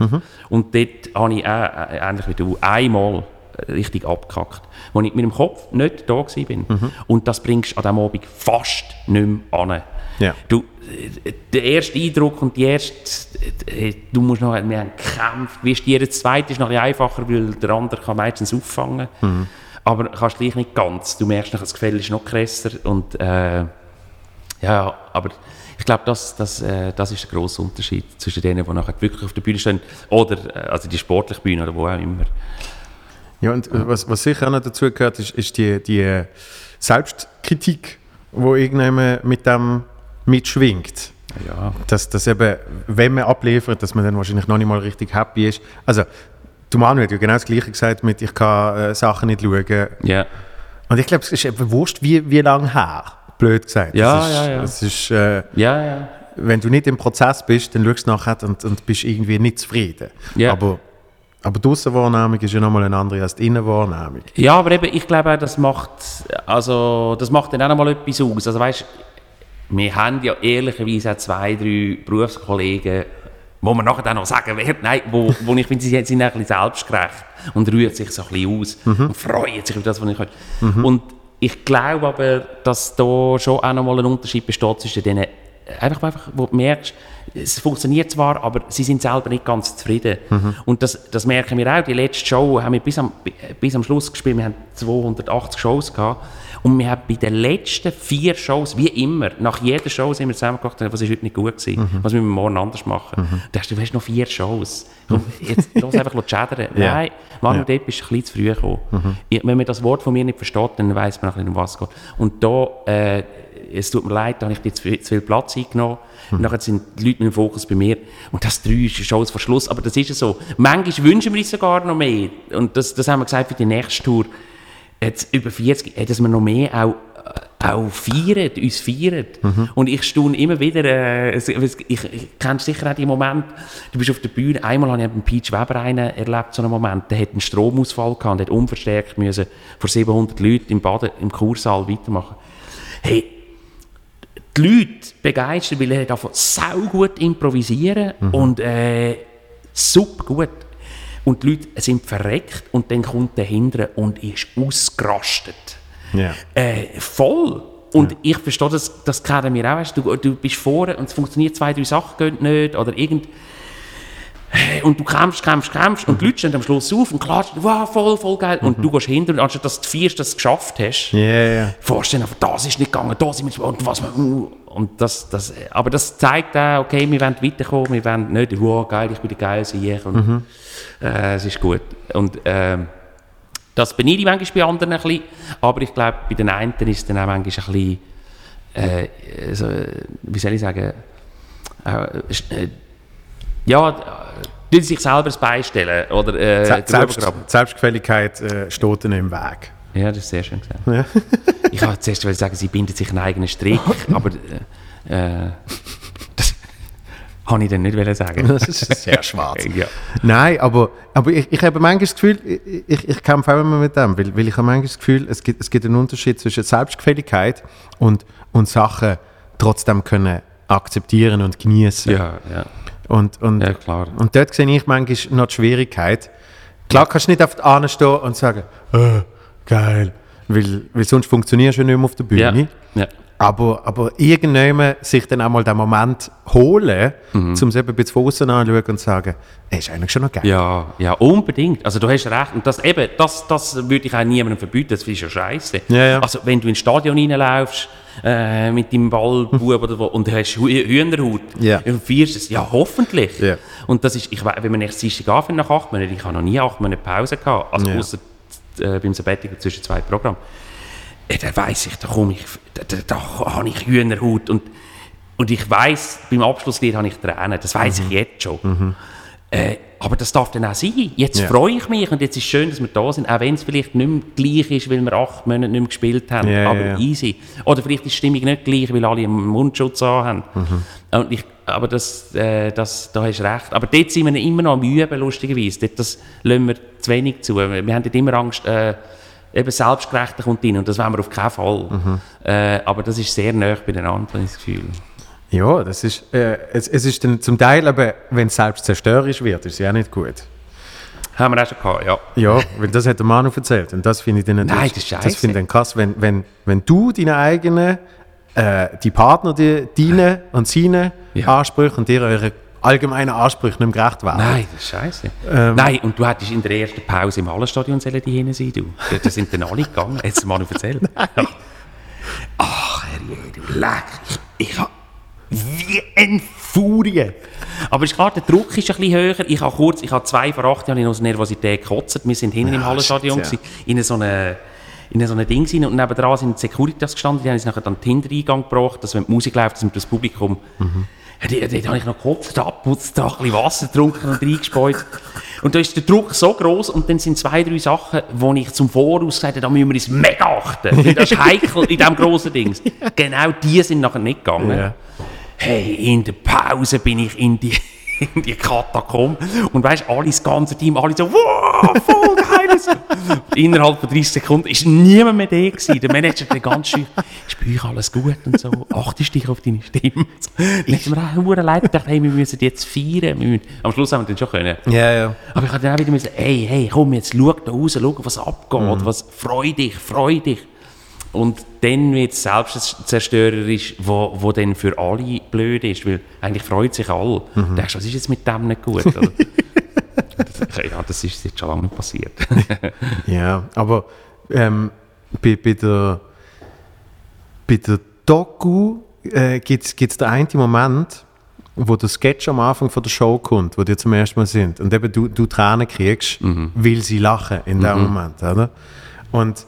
Und dort habe ich auch, äh, ähnlich wie du, einmal richtig abgekackt, wo ich mit dem Kopf nicht da gewesen bin. Und das bringst du an diesem Abend fast nicht mehr an. Ja. Du, äh, der erste Eindruck und die erste, äh, du musst noch, wir haben gekämpft, wie ist die der zweite ist noch ein einfacher, weil der andere kann meistens auffangen. Aber kannst gleich nicht ganz. Du merkst, noch, das Gefälle ist noch krasser und äh, ja, aber ich glaube, das, das, äh, das ist der grosse Unterschied zwischen denen, die nachher wirklich auf der Bühne stehen oder äh, also die sportliche Bühne oder wo auch immer. Ja, und äh, was, was sicher auch noch dazu gehört, ist, ist die, die äh, Selbstkritik, die irgendjemand mit dem mitschwingt. Ja, Dass, dass eben, wenn man abliefert, dass man dann wahrscheinlich noch nicht mal richtig happy ist. Also, du Manu hat ja genau das Gleiche gesagt mit, ich kann äh, Sachen nicht schauen. ja. Und ich glaube, es ist eben wurscht, wie, wie lange her, blöd gesagt. Ja, ist, ja, ja. Es ist, äh, ja, ja. wenn du nicht im Prozess bist, dann schaust du nachher und, und bist irgendwie nicht zufrieden. Ja. Aber, aber die Aussenwahrnehmung ist ja nochmal eine andere als die Innenwahrnehmung. Ja, aber eben, ich glaube auch, das macht, also, das macht dann auch noch mal etwas aus. Also weißt, wir haben ja ehrlicherweise auch zwei, drei Berufskollegen, wo man nachher dann noch sagen wird, nein, wo, wo ich finde, sie sind ein bisschen selbstgerecht und rühren sich so ein bisschen aus und freuen sich über das, was ich höre. Und ich glaube aber, dass da schon auch noch mal ein Unterschied besteht zwischen denen, einfach, einfach, wo du merkst, es funktioniert zwar, aber sie sind selber nicht ganz zufrieden. Und das, das merken wir auch. Die letzte Show haben wir bis am, bis am Schluss gespielt. Wir haben 280 Shows gehabt. Und wir haben bei den letzten vier Shows, wie immer, nach jeder Show sind wir zusammengebracht, was ist heute nicht gut gewesen, was müssen wir morgen anders machen. Da hast du, du hast noch vier Shows. Komm, jetzt lass einfach schädern. Ja. Nein, Manu, Ja. bist du ein bisschen zu früh gekommen. Ich, wenn man das Wort von mir nicht versteht, dann weiss man ein bisschen, um was es geht. Und da, äh, es tut mir leid, da habe ich dir zu viel, zu viel Platz eingenommen. Und nachher sind die Leute mit dem Fokus bei mir. Und das drei Shows vor Schluss. Aber das ist ja so. Manchmal wünschen wir uns sogar noch mehr. Und das, das haben wir gesagt für die nächste Tour. Jetzt über 40, äh, dass wir noch mehr auch, äh, auch feiern, uns feiern. Und ich staune immer wieder, äh, es- ich, ich kenne sicher auch die Moment, du bist auf der Bühne, einmal habe ich mit Peach Weber einen erlebt, so einen Moment, der hat einen Stromausfall gehabt und hat unverstärkt müssen vor 700 Leuten im Baden, im Kursaal weitermachen. Hey, die Leute begeistert, weil er davon sau gut improvisieren und äh, super gut. Und die Leute sind verreckt und dann kommt der hintere und ist ausgerastet. Ja. Äh, voll. Und ich verstehe, das, das kennen wir auch. Weißt, du, du bist vorne und es funktioniert, zwei, drei Sachen gehen nicht oder irgend... Äh, Und du kämpfst, kämpfst, kämpfst und die Leute stehen am Schluss auf und klatschen, wow, voll, voll geil. Und du gehst hinter und anstatt dass du du es geschafft hast, Ja, ja. vorstellen, aber das ist nicht gegangen, da sind wir und was und das, das, aber das zeigt auch, okay, wir wollen weiterkommen, wir wollen nicht, wow, geil, ich bin der Geilste hier und äh, es ist gut. Und ähm, das beneide ich manchmal bei anderen ein bisschen, aber ich glaube, bei den einen ist es dann auch manchmal ein bisschen, äh, so, wie soll ich sagen, äh, äh, ja, äh, tun sich selber beistellen oder äh, Selbst. Selbstgefälligkeit äh, steht ihnen im Weg. Ja, das ist sehr schön gesagt. ich wollte zuerst sagen, sie bindet sich einen eigenen Strick, aber äh, äh, das habe ich dann nicht sagen. Das ist sehr schwarz. Ja. Nein, aber, aber ich, ich habe manchmal das Gefühl, ich, ich, kämpfe auch immer mit dem, weil, weil ich habe manchmal das Gefühl, es gibt, es gibt einen Unterschied zwischen Selbstgefälligkeit und, und Sachen trotzdem können akzeptieren und genießen. Ja, ja. Und, und, Ja, klar. und dort sehe ich manchmal noch die Schwierigkeit. Klar kannst du nicht auf die Ahne stehen und sagen, äh, geil, weil, weil sonst funktionierst du ja nicht mehr auf der Bühne. Ja. ja. Aber, aber irgendjemand sich dann auch mal den Moment holen, Mhm. um es eben ein bisschen von außen anschauen und sagen, ey, ist eigentlich schon noch geil. Ja, ja, unbedingt. Also du hast recht. Und das, eben, das, das würde ich auch niemandem verbieten, das ist ja scheiße. Ja, ja. Also wenn du ins Stadion reinlaufst, äh, mit deinem Ballbub oder wo, und du hast Hü- Hühnerhaut Ja. und feierst es, ja hoffentlich. Ja. Und das ist, ich, we- wenn man nächstes Dienstag anfängt nach acht Monaten, ich habe noch nie acht Monate Pause gehabt, also Ja. ausser äh, beim Sabbatical zwischen zwei Programmen. Äh, da weiss ich, da komme ich, da, da, da habe ich Hühnerhaut und, und ich weiss, beim Abschlusslied habe ich Tränen, das weiss ich jetzt schon. Äh, aber das darf dann auch sein. Jetzt Ja. freue ich mich und jetzt ist es schön, dass wir da sind, auch wenn es vielleicht nicht mehr gleich ist, weil wir acht Monate nicht mehr gespielt haben, Ja, aber ja. easy. Oder vielleicht ist die Stimmung nicht gleich, weil alle einen Mundschutz haben. Mhm. Und ich, aber das, äh, das, da hast du recht. Aber dort sind wir immer noch am Üben, lustigerweise. Dort, das lassen wir zu wenig zu. Wir haben dort immer Angst, äh, eben Selbstgerechter kommt rein und das wollen wir auf keinen Fall. Mhm. Äh, aber das ist sehr nah beieinander, habe ich das Gefühl. Ja, das ist, äh, es, es ist dann zum Teil, aber wenn es selbst zerstörerisch wird, ist es ja nicht gut. Haben wir auch schon gehabt, ja. Ja, weil das hat der Manu erzählt und das finde ich dann Nein, das ist das finde ich dann krass, wenn, wenn, wenn du deine eigenen äh, die Partner, die deine und seine Ja. Ansprüche und ihre, ihre allgemeinen Ansprüchen nicht mehr gerecht werden. Nein, das ist scheiße. Ähm. Nein, und du hättest in der ersten Pause im Hallenstadion sollen die hinten sein, du. Da- sind dann alle gegangen. Jetzt mal noch erzählt. Ach, Herrje, du leck. Ich, ich hab wie ein Furie. Aber ist klar, der Druck ist ein bisschen höher. Ich habe kurz, ich habe zwei vor acht Jahren aus Nervosität gekotzt. Wir sind hinten im Hallenstadion, ja. in so eine in so ein Ding rein und nebenan sind die Securitas gestanden, die haben uns nachher dann den Hintereingang gebracht, dass wenn die Musik läuft, dass das Publikum... Ja, dort, dort habe ich noch gekotzt, abputzt, da ein bisschen Wasser getrunken und reingespeut. Und da ist der Druck so groß und dann sind zwei, drei Sachen, wo ich zum Voraus gesagt habe, da müssen wir uns mega achten. Das ist heikel in diesem grossen Ding. Genau die sind nachher nicht gegangen. Ja. Hey, in der Pause bin ich in die, in die Katakombe und weißt, alle, das ganze Team, alle so, wow, voll. Innerhalb von 30 Sekunden ist niemand mehr da gewesen. Der Manager der ganz schön, ist bei euch alles gut und so, achtest dich auf deine Stimme. Hat mir auch leid gedacht, hey, wir müssen jetzt feiern. Müssen. Am Schluss haben wir dann schon können. Ja, ja. Aber ich habe dann auch wieder müssen, hey, hey, komm, jetzt schau da raus, schau, was abgeht, Mhm. was, freu dich, freu dich. Und dann wird es selbstzerstörerisch, wo, wo dann für alle blöd ist, weil eigentlich freut sich alle. Mhm. Du denkst, was ist jetzt mit dem nicht gut? Ja, das ist jetzt schon lange nicht passiert. Ja, aber ähm, bei, bei, der, bei der Doku äh, gibt es den einen Moment, wo der Sketch am Anfang von der Show kommt, wo die zum ersten Mal sind und eben du, du Tränen kriegst, weil sie lachen in dem Moment, oder? Und,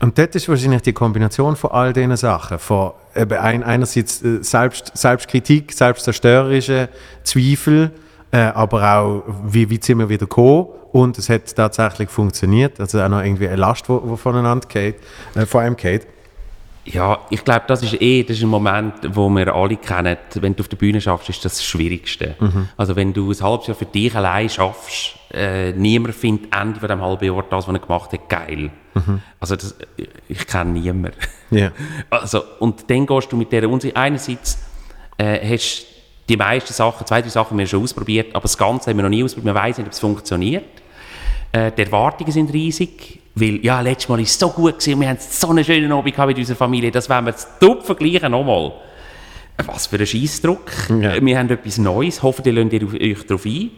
und dort ist wahrscheinlich die Kombination von all diesen Sachen, von eben ein, einerseits äh, Selbst, Selbstkritik, selbstzerstörerische Zweifel, äh, aber auch, wie, wie sind wir wieder gekommen und es hat tatsächlich funktioniert, also auch noch irgendwie eine Last, die, voneinander geht, äh, von einem geht. Ja, ich glaube, das ist eh das ist ein Moment, wo wir alle kennen. Wenn du auf der Bühne schaffst, ist das das Schwierigste. Also wenn du ein halbes Jahr für dich allein schaffst, äh, niemand findet Ende von dem halben Jahr das, was er gemacht hat, geil. Also das, ich kenne niemanden. Ja. Also, und dann gehst du mit dieser Unsicherheit. Einerseits äh, hast die meisten Sachen, zwei, drei Sachen haben wir schon ausprobiert, aber das Ganze haben wir noch nie ausprobiert. Man weiß nicht, ob es funktioniert. Äh, die Erwartungen sind riesig, weil, ja, letztes Mal war es so gut gewesen, wir haben so einen schönen Abend mit unserer Familie, das wollen wir jetzt top vergleichen nochmal. Was für ein Scheissdruck. Ja. Wir haben etwas Neues, hoffentlich lasst ihr euch darauf ein.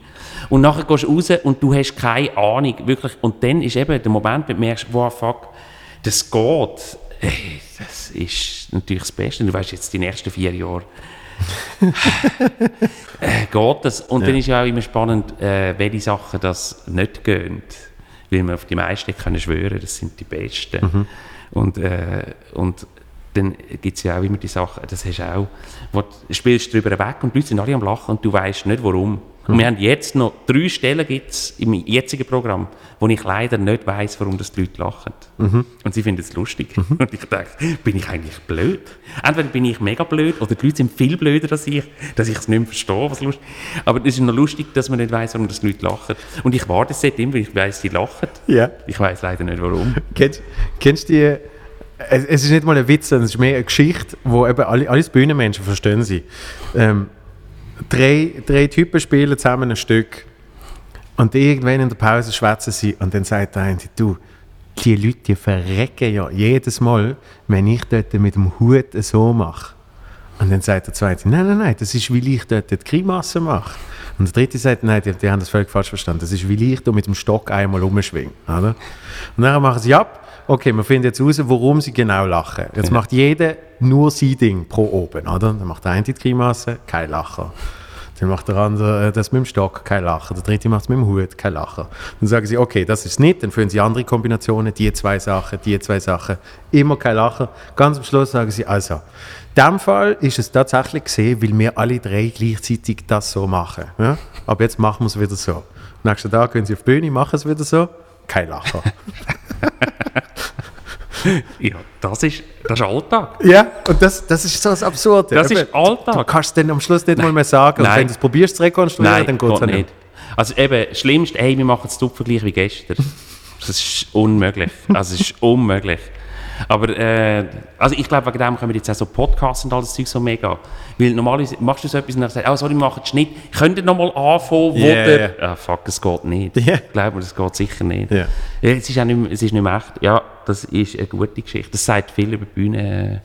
Und nachher gehst du raus und du hast keine Ahnung, wirklich. Und dann ist eben der Moment, wo du merkst, wow, fuck, das geht. Ey, das ist natürlich das Beste. Du weißt jetzt die nächsten vier Jahre, äh, geht das. Und dann ist ja auch immer spannend, äh, welche Sachen das nicht gehen. Weil wir auf die meisten können schwören, das sind die Besten. Und, äh, und dann gibt es ja auch immer die Sachen, das hast du auch, wo du spielst drüber weg und die Leute sind alle am Lachen und du weißt nicht warum. Und wir haben jetzt noch drei Stellen gibt's im jetzigen Programm, wo ich leider nicht weiß, warum das die Leute lachen. Und sie finden es lustig. Und ich denke, bin ich eigentlich blöd? Entweder bin ich mega blöd oder die Leute sind viel blöder als ich, dass ich es nicht mehr verstehe, was lustig Aber es ist noch lustig, dass man nicht weiß, warum das die Leute lachen. Und ich warte seitdem, weil ich weiß, sie lachen. Ja. Ich weiß leider nicht, warum. Kennst, kennst du die, es, ist nicht mal ein Witz, sondern es ist mehr eine Geschichte, wo eben alle, alles Bühnenmenschen verstehen sie. Ähm, drei, drei Typen spielen zusammen ein Stück und irgendwann in der Pause schwätzen sie und dann sagt der eine, du, die Leute die verrecken ja jedes Mal, wenn ich dort mit dem Hut so mache. Und dann sagt der zweite, nein, nein, nein, das ist, weil ich dort die Grimasse mache. Und der dritte sagt, nein, die, die haben das völlig falsch verstanden. Das ist, weil ich da mit dem Stock einmal umschwinge. Oder? Und dann machen sie ab. Okay, wir finden jetzt raus, warum sie genau lachen. Jetzt macht jeder nur sein Ding pro oben. Oder? Dann macht der eine die Grimasse, kein Lacher. Dann macht der andere äh, das mit dem Stock, kein Lacher. Der dritte macht es mit dem Hut, kein Lacher. Dann sagen sie, okay, das ist nicht. Dann führen sie andere Kombinationen, die zwei Sachen, die zwei Sachen. Immer kein Lacher. Ganz am Schluss sagen sie, also, in diesem Fall ist es tatsächlich gesehen, weil wir alle drei gleichzeitig das so machen. Ja? Aber jetzt machen wir es wieder so. Nächsten Tag gehen sie auf die Bühne, machen es wieder so, kein Lacher. Ja, das ist, das ist Alltag. ja, und das, das ist so das Absurde. Das Eben, ist Alltag. Du kannst es dann am Schluss nicht mal mehr sagen. Und Nein. wenn du es probierst zu rekonstruieren, Nein, dann geht es nicht. nicht. Also eben, das Schlimmste, hey, wir machen es Vergleich wie gestern. Das ist unmöglich. Also es ist unmöglich. Aber äh, also ich glaube, wegen dem können wir jetzt auch so Podcasts und all das Zeug so mega. Weil normalerweise machst du so etwas und dann sagst du, oh, sorry, machen es nicht. Könnt ihr nochmal anfangen, wo Yeah. der... Ah, fuck, es geht nicht. Yeah. Glaub mir, das geht sicher nicht. Ja. Ja, Es ist auch nicht mehr, es ist nicht mehr echt. Ja, das ist eine gute Geschichte. Das sagt viel über die Bühne,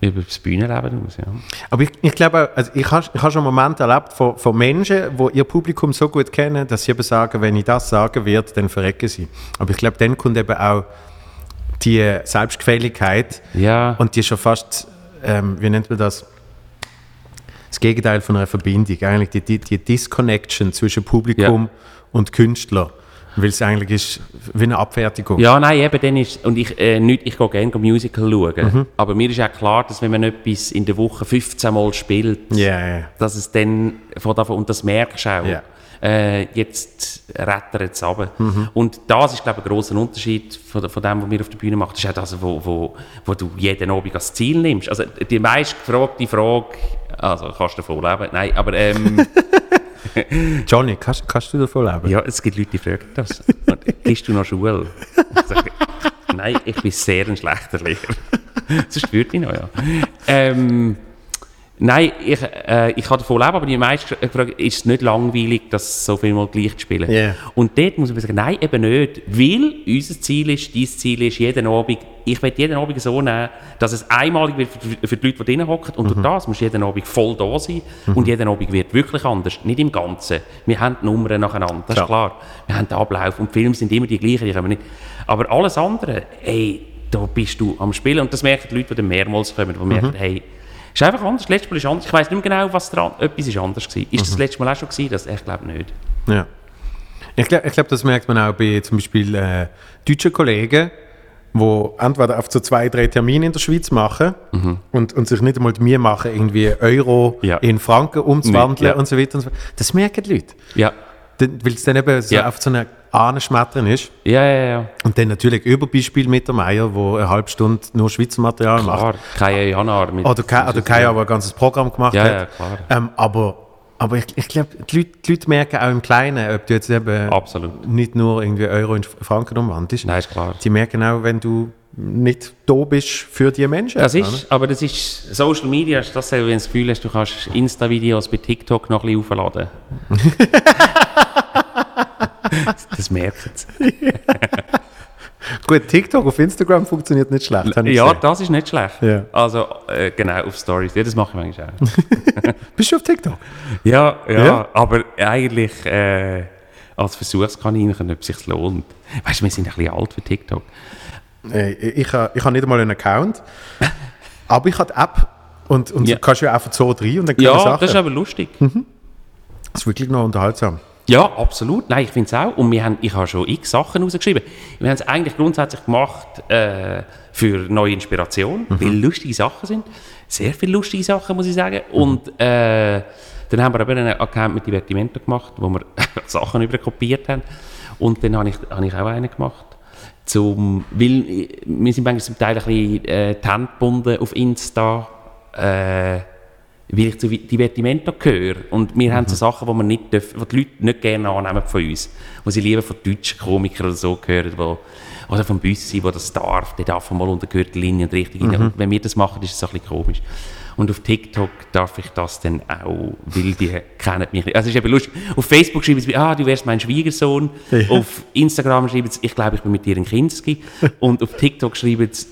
über das Bühnenleben aus, ja. Aber ich, ich glaube, also ich habe ich hab schon Momente erlebt von, von Menschen, die ihr Publikum so gut kennen, dass sie eben sagen, wenn ich das sagen werde, dann verrecken sie. Aber ich glaube, dann kommt eben auch die Selbstgefälligkeit Ja, und die schon fast, ähm, wie nennt man das? Das Gegenteil von einer Verbindung. Eigentlich die, die, die Disconnection zwischen Publikum und Künstler. Weil es eigentlich ist wie eine Abfertigung. ja nein, eben, dann ist, und ich, äh, nicht, ich gehe gerne Musical schauen, Mhm. aber mir ist auch klar, dass wenn man etwas in der Woche 15 Mal spielt, Ja, ja. dass es dann von davon, und das merkst du auch, Ja. Äh, jetzt rettert es runter. Mhm. Und das ist, glaube ich, ein grosser Unterschied von, von dem, was wir auf der Bühne machen. Das ist auch das, wo, wo, wo du jeden Abend als Ziel nimmst. Also die meist gefragte Frage, also kannst du davon leben? Nein, aber ähm, Johnny, kannst, kannst du davon leben? ja, es gibt Leute, die fragen das. Gehst du noch Schule? Nein, ich bin sehr ein schlechter Lehrer. Sonst würde ich noch, ja. Ähm, nein, ich, äh, ich kann davon leben, aber die meisten gefragt, ist es nicht langweilig, das so viel mal gleich zu spielen? Ja. Und dort muss man sagen, nein, eben nicht. Weil unser Ziel ist, dein Ziel ist, jeden Abend, ich will jeden Abend so nehmen, dass es einmalig wird für, für die Leute, die drinnen hocken. Und durch das musst du jeden Abend voll da sein. Und jeden Abend wird wirklich anders. Nicht im Ganzen. Wir haben die Nummern nacheinander, das Ja. ist klar. Wir haben den Ablauf und die Filme sind immer die gleichen. Die können wir nicht. Aber alles andere, ey, da bist du am Spielen. Und das merken die Leute, die dann mehrmals kommen, die merken, hey, ist einfach anders. Letztes Mal ist anders. Ich weiß nicht mehr genau, was dran. Etwas ist anders gewesen. Ist das letzte Mal auch schon gewesen? Das, ich glaube nicht. Ja. Ich glaube, glaub, das merkt man auch bei zum Beispiel äh, deutschen Kollegen, die entweder auf so zwei, drei Termine in der Schweiz machen und, und sich nicht einmal die Mühe machen, irgendwie Euro Ja. in Franken umzuwandeln Ja. und so weiter. Und so. Das merken die Leute. Ja. Weil es dann eben so Ja. auf so einer Ahnenschmettern ist. Ja, ja, ja. Und dann natürlich Überbeispiel mit der Meier, wo eine halbe Stunde nur Schweizer Material macht. Klar. Kai Janar. Mit Oder Kai, oder Kai aber ein ganzes Programm gemacht Ja, hat. ja, klar. Ähm, aber aber ich, ich glaube, die Leute, die Leute merken auch im Kleinen, ob du jetzt eben Absolut. nicht nur irgendwie Euro in Franken umwandelst. Nein, ist klar. Die merken auch, wenn du nicht da bist für die Menschen. Das oder? ist, aber das ist Social Media, ist das, wenn du das Gefühl hast, du kannst Insta-Videos bei TikTok noch ein bisschen aufladen. das merkt sie. Gut, TikTok auf Instagram funktioniert nicht schlecht. habe Ja, gesehen. das ist nicht schlecht. Ja. Also, äh, genau, auf Stories. Ja, das mache ich manchmal auch. Bist du auf TikTok? ja, ja, Ja? aber eigentlich äh, als Versuchskaninchen, ob es sich lohnt. Weißt du, wir sind ein bisschen alt für TikTok. Äh, ich habe ich ha nicht einmal einen Account, aber ich habe die App und, und Ja. du kannst ja einfach so rein und dann kommen Ja, Sachen. das ist aber lustig. das ist wirklich noch unterhaltsam. Ja, absolut. Nein, ich finde es auch. Und wir haben, ich habe schon x Sachen rausgeschrieben. Wir haben es eigentlich grundsätzlich gemacht äh, für neue Inspiration, weil lustige Sachen sind. Sehr viele lustige Sachen, muss ich sagen. Und äh, dann haben wir aber einen Account mit Divertimento gemacht, wo wir Sachen überkopiert haben. Und dann habe ich, habe ich auch einen gemacht. Zum, weil äh, wir sind manchmal zum Teil ein bisschen äh, die Hände gebunden auf Insta. Äh, weil ich zu Divertimento gehöre. Und wir haben so Sachen, die, wir nicht dürfen, die die Leute nicht gerne annehmen von uns. Wo sie lieber von deutschen Komikern oder so hören, wo, oder vom Büssi, wo das darf, der darf mal unter Gürtellinie und richtig. Und wenn wir das machen, ist es ein bisschen komisch. Und auf TikTok darf ich das dann auch, weil die kennen mich nicht. Also es ist eben lustig. Auf Facebook schreiben sie, ah, du wärst mein Schwiegersohn. Auf Instagram schreiben sie, ich glaube, ich bin mit dir ein Kinski. Und auf TikTok schreiben sie,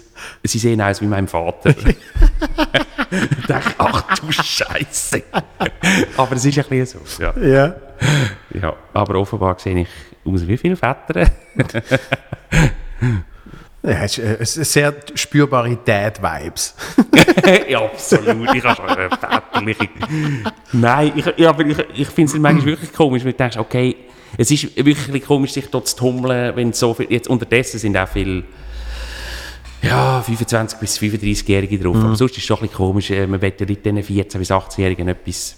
sie sehen aus wie mein Vater. ich dachte, ach du Scheiße. aber es ist ein bisschen so. Ja. Ja. ja. Aber offenbar sehe ich aus wie viele Väter. Ja, es ist, äh, sehr spürbare Dad-Vibes. ja, absolut. Ich habe schon eine väterliche. Nein, ich, ja, aber ich, ich finde es manchmal wirklich komisch, wenn du denkst, okay, es ist wirklich komisch, sich dort zu tummeln, wenn so viel. Jetzt unterdessen sind auch viele. Ja, 25- bis 35-Jährige drauf. Aber sonst ist es schon ein bisschen komisch, äh, man will ja nicht diesen 14- bis 18-Jährigen etwas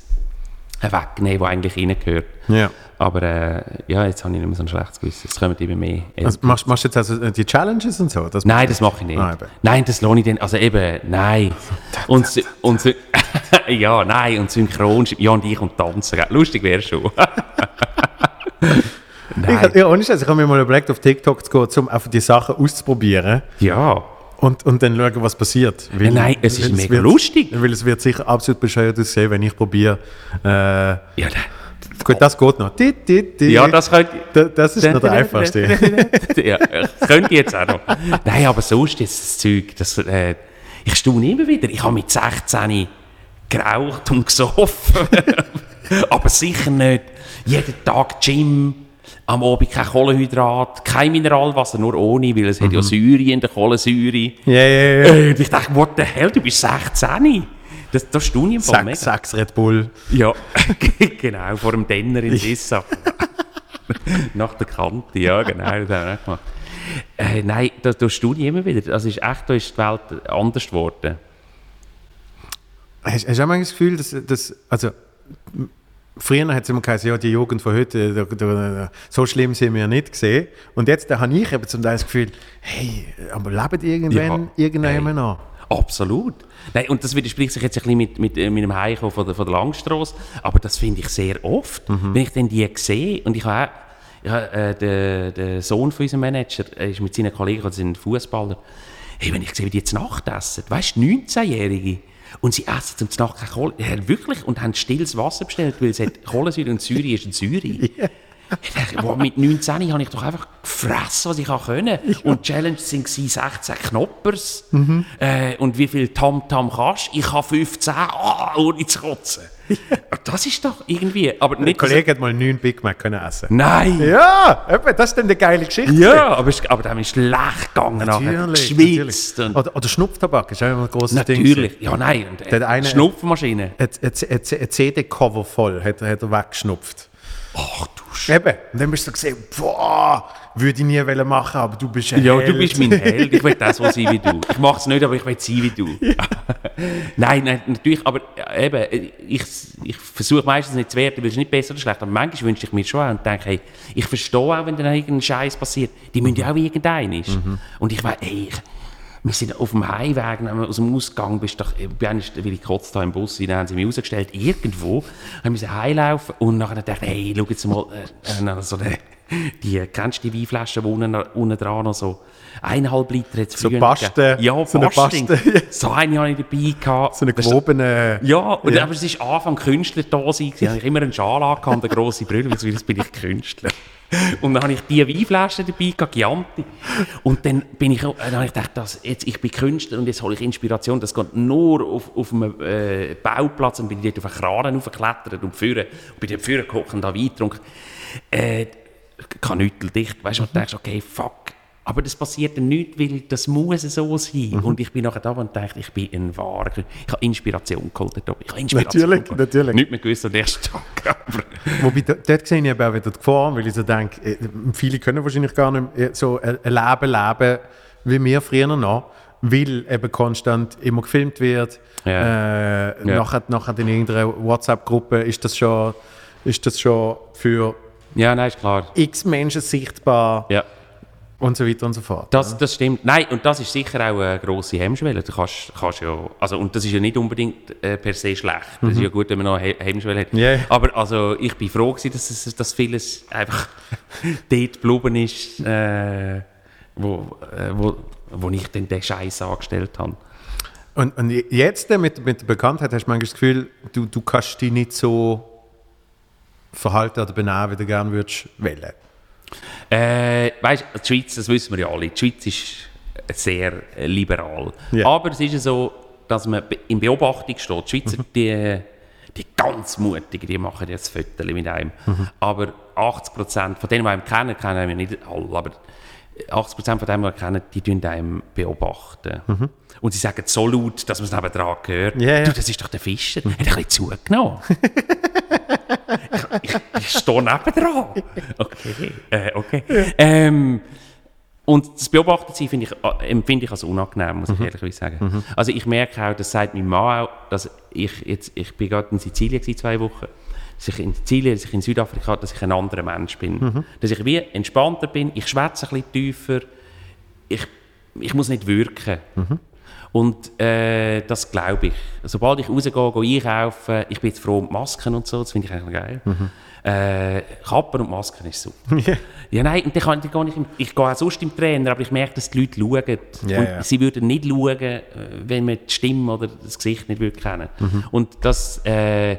wegnehmen, was eigentlich reingehört. Ja. Aber äh, ja, jetzt habe ich nicht mehr so ein schlechtes Gewissen. Es kommen immer mehr. Also, machst, machst du jetzt also die Challenges und so? Das Nein, das mache ich nicht. Ah, nein, das lohne ich dann. Also eben, nein. Und, und ja, nein, und synchron, ja, und ich und tanzen. Lustig wäre schon. Ich, nein. ja, ohne Scheiß, ich habe mir mal überlegt, auf TikTok zu gehen, um einfach die Sachen auszuprobieren Ja. Und, und dann schauen, was passiert. Weil, nein, es ist mega wird, lustig. Weil es wird sicher absolut bescheuert aussehen, wenn ich probiere. Äh, Ja, da- gut, das geht noch. Di, di, di. ja das könnte. Da- das ist noch der einfachste. ja, könnte jetzt auch noch. Nein, aber sonst ist das Zeug, das, äh, ich staune immer wieder. Ich habe mit 16 geraucht und gesoffen. Aber sicher nicht jeden Tag Gym, am Abend kein Kohlenhydrat, kein Mineralwasser, nur ohne, weil es hat ja Säure in der Kohlensäure. Ja, ja, ja. Äh, Und ich dachte, what the hell, du bist 16. Das, das staune ich im Fall Sechs, mega. sechs Red Bull. Ja, genau, vor dem Denner in Sissa. Nach der Kante, ja, genau, das haben wir auch gemacht. Äh, nein, da, da staune ich immer wieder. Das ist echt, da ist die Welt anders geworden. Hast, hast du auch manchmal das Gefühl, dass, dass also früher hat es immer gesagt, ja, die Jugend von heute, da, da, so schlimm sind wir nicht gesehen. Und jetzt da habe ich eben zum Teil das Gefühl, hey, aber leben irgendwann Ja, irgendjemand noch? Absolut. Nein, und das widerspricht sich jetzt ein bisschen mit, mit, äh, mit dem Heimkommen von der, von der Langstrasse, aber das finde ich sehr oft, wenn ich dann die sehe und ich habe habe, äh, der, der Sohn von unserem Manager äh, ist mit seinen Kollegen, also sind Fußballer, hey, wenn ich sehe, wie die zu Nacht essen, weißt du, 19-Jährige, und sie essen zum Nacht keine Kohle, ja, wirklich, und haben stilles Wasser bestellt, weil es hat Kohlensäure und Säure ist ein Säure. Ich dachte, wow, mit 19 habe ich doch einfach gefressen, was ich können. Und die Challenge waren 16 Knoppers. Äh, und wie viel Tam-Tam kannst Ich habe 15, ah, ohne zu kotzen. Das ist doch irgendwie... Aber Ein nicht, dass- Kollege hat mal neun Big Mac können essen. Nein! Ja, eben, das ist dann eine geile Geschichte. Ja, aber, es- aber dann ist schlecht gegangen. Natürlich, Geschwitzt. Oder, oder Schnupftabak ist auch immer ein großes Ding. natürlich. Ja, nein. Und, äh, eine- Schnupfmaschine. Ein, ein, ein, ein CD-Cover voll hat, er- hat er weggeschnupft. Ach du Sch Eben. Und dann bist du gesehen, boah, würde ich nie machen, aber du bist ein Ja, Held. du bist mein Held. Ich will das so sein wie du. Ich mache es nicht, aber ich will sein wie du. nein, nein, natürlich, aber äh, eben, äh, ich, ich versuche meistens nicht zu werden, weil es nicht besser oder schlecht, aber manchmal wünsche ich mir schon auch und denke, hey, ich verstehe auch, wenn dann irgendein Scheiß passiert. Die müssen ja auch irgendein ist. Und ich weiß, ey, ich, wir sind auf dem Heimweg aus dem Ausgang, bist doch, äh, einem, weil ich gekotzt habe im Bus, dann haben sie mich rausgestellt, irgendwo, haben wir heimlaufen und nachher dachte ich, hey, schau jetzt mal, äh, so eine, die, kennst du die Weinflaschen, die unten, unten dran noch so eineinhalb Liter jetzt So Paste, Ja, so eine Paste. So eine habe ich dabei gehabt. So eine gewobene... ja, und, Ja. aber es war Anfang Künstler da sein. Ich hatte immer einen Schal angehabt und eine grosse Brille, weil jetzt bin ich Künstler. Und dann habe ich die Weinflasche dabei gehabt, Chianti. Und dann bin ich, dann habe ich gedacht, das, jetzt, ich bin Künstler und jetzt hole ich Inspiration. Das geht nur auf, auf einem äh, Bauplatz und bin ich dort auf einen Kran aufgeklettert und führen und bin dort vorne gekocht und da Wein getrunken. Äh, kanüteldicht, weißt du, und du denkst, okay, fuck. Aber das passiert dann nicht, weil das muss so sein. Mhm. Und ich bin nachher da und dachte, ich bin ein wahrer. Ich habe Inspiration geholt. Ich habe Inspiration Natürlich, geholt. natürlich. Nicht mehr gewusst am ersten Tag. Aber Wobei, do- dort sehe ich eben auch wieder die Gefahr, weil ich so denke, äh, viele können wahrscheinlich gar nicht äh, so ein ein Leben leben, wie wir früher noch, weil eben konstant immer gefilmt wird. Ja. Äh, nachher, nachher in irgendeiner WhatsApp-Gruppe ist das schon, ist das schon für ja, nein, ist klar. x Menschen sichtbar Ja. und so weiter und so fort. Das, das stimmt. Nein, und das ist sicher auch eine grosse Hemmschwelle. Du kannst, kannst ja, also, und das ist ja nicht unbedingt äh, per se schlecht. Das ist ja gut, wenn man noch eine He- Hemmschwelle hat. Ja. Aber also, ich bin froh gewesen, dass, es, dass vieles einfach dort geblieben ist, äh, wo, äh, wo, wo ich dann den Scheiß angestellt habe. Und, und jetzt mit, mit der Bekanntheit hast du manchmal das Gefühl, du, du kannst dich nicht so verhalten oder benehmen, wie du gerne würdest wählen. Äh, weißt, die Schweiz, das wissen wir ja alle, die Schweiz ist sehr äh, liberal. Ja. Aber es ist ja so, dass man in Beobachtung steht. Die Schweizer, die, die ganz Mutigen, die machen jetzt Fotos mit einem. Aber 80% von denen, die einen kennen, kennen wir nicht alle, aber 80% von denen, die wir kennen, die tun einem beobachten. Und sie sagen so laut, dass man es nebenan hört. Ja, ja. Du, das ist doch der Fischer. Hat ein bisschen zugenommen. ich, ich, stehe nebendran. Okay. Äh, okay. Ähm, und das Beobachtensein finde ich, äh, empfinde ich als unangenehm, muss ich ehrlich sagen. Also ich merke auch, das sagt mein Mann auch, dass ich jetzt, ich bin gerade in Sizilien gewesen, zwei Wochen, dass ich in Sizilien, dass ich in Südafrika, dass ich ein anderer Mensch bin. Dass ich wie entspannter bin, ich schwätze ein bisschen tiefer, ich, ich muss nicht wirken. Und äh, das glaube ich. Sobald ich rausgehe, gehe einkaufen, ich bin jetzt froh die Masken und so, das finde ich eigentlich geil. Äh, Kappen und Masken ist super. ja, nein, und dann, kann, dann gehe ich, im, ich gehe auch sonst im Trainer, aber ich merke, dass die Leute schauen. Ja, und ja. sie würden nicht schauen, äh, wenn man die Stimme oder das Gesicht nicht würde kennen. Und das äh,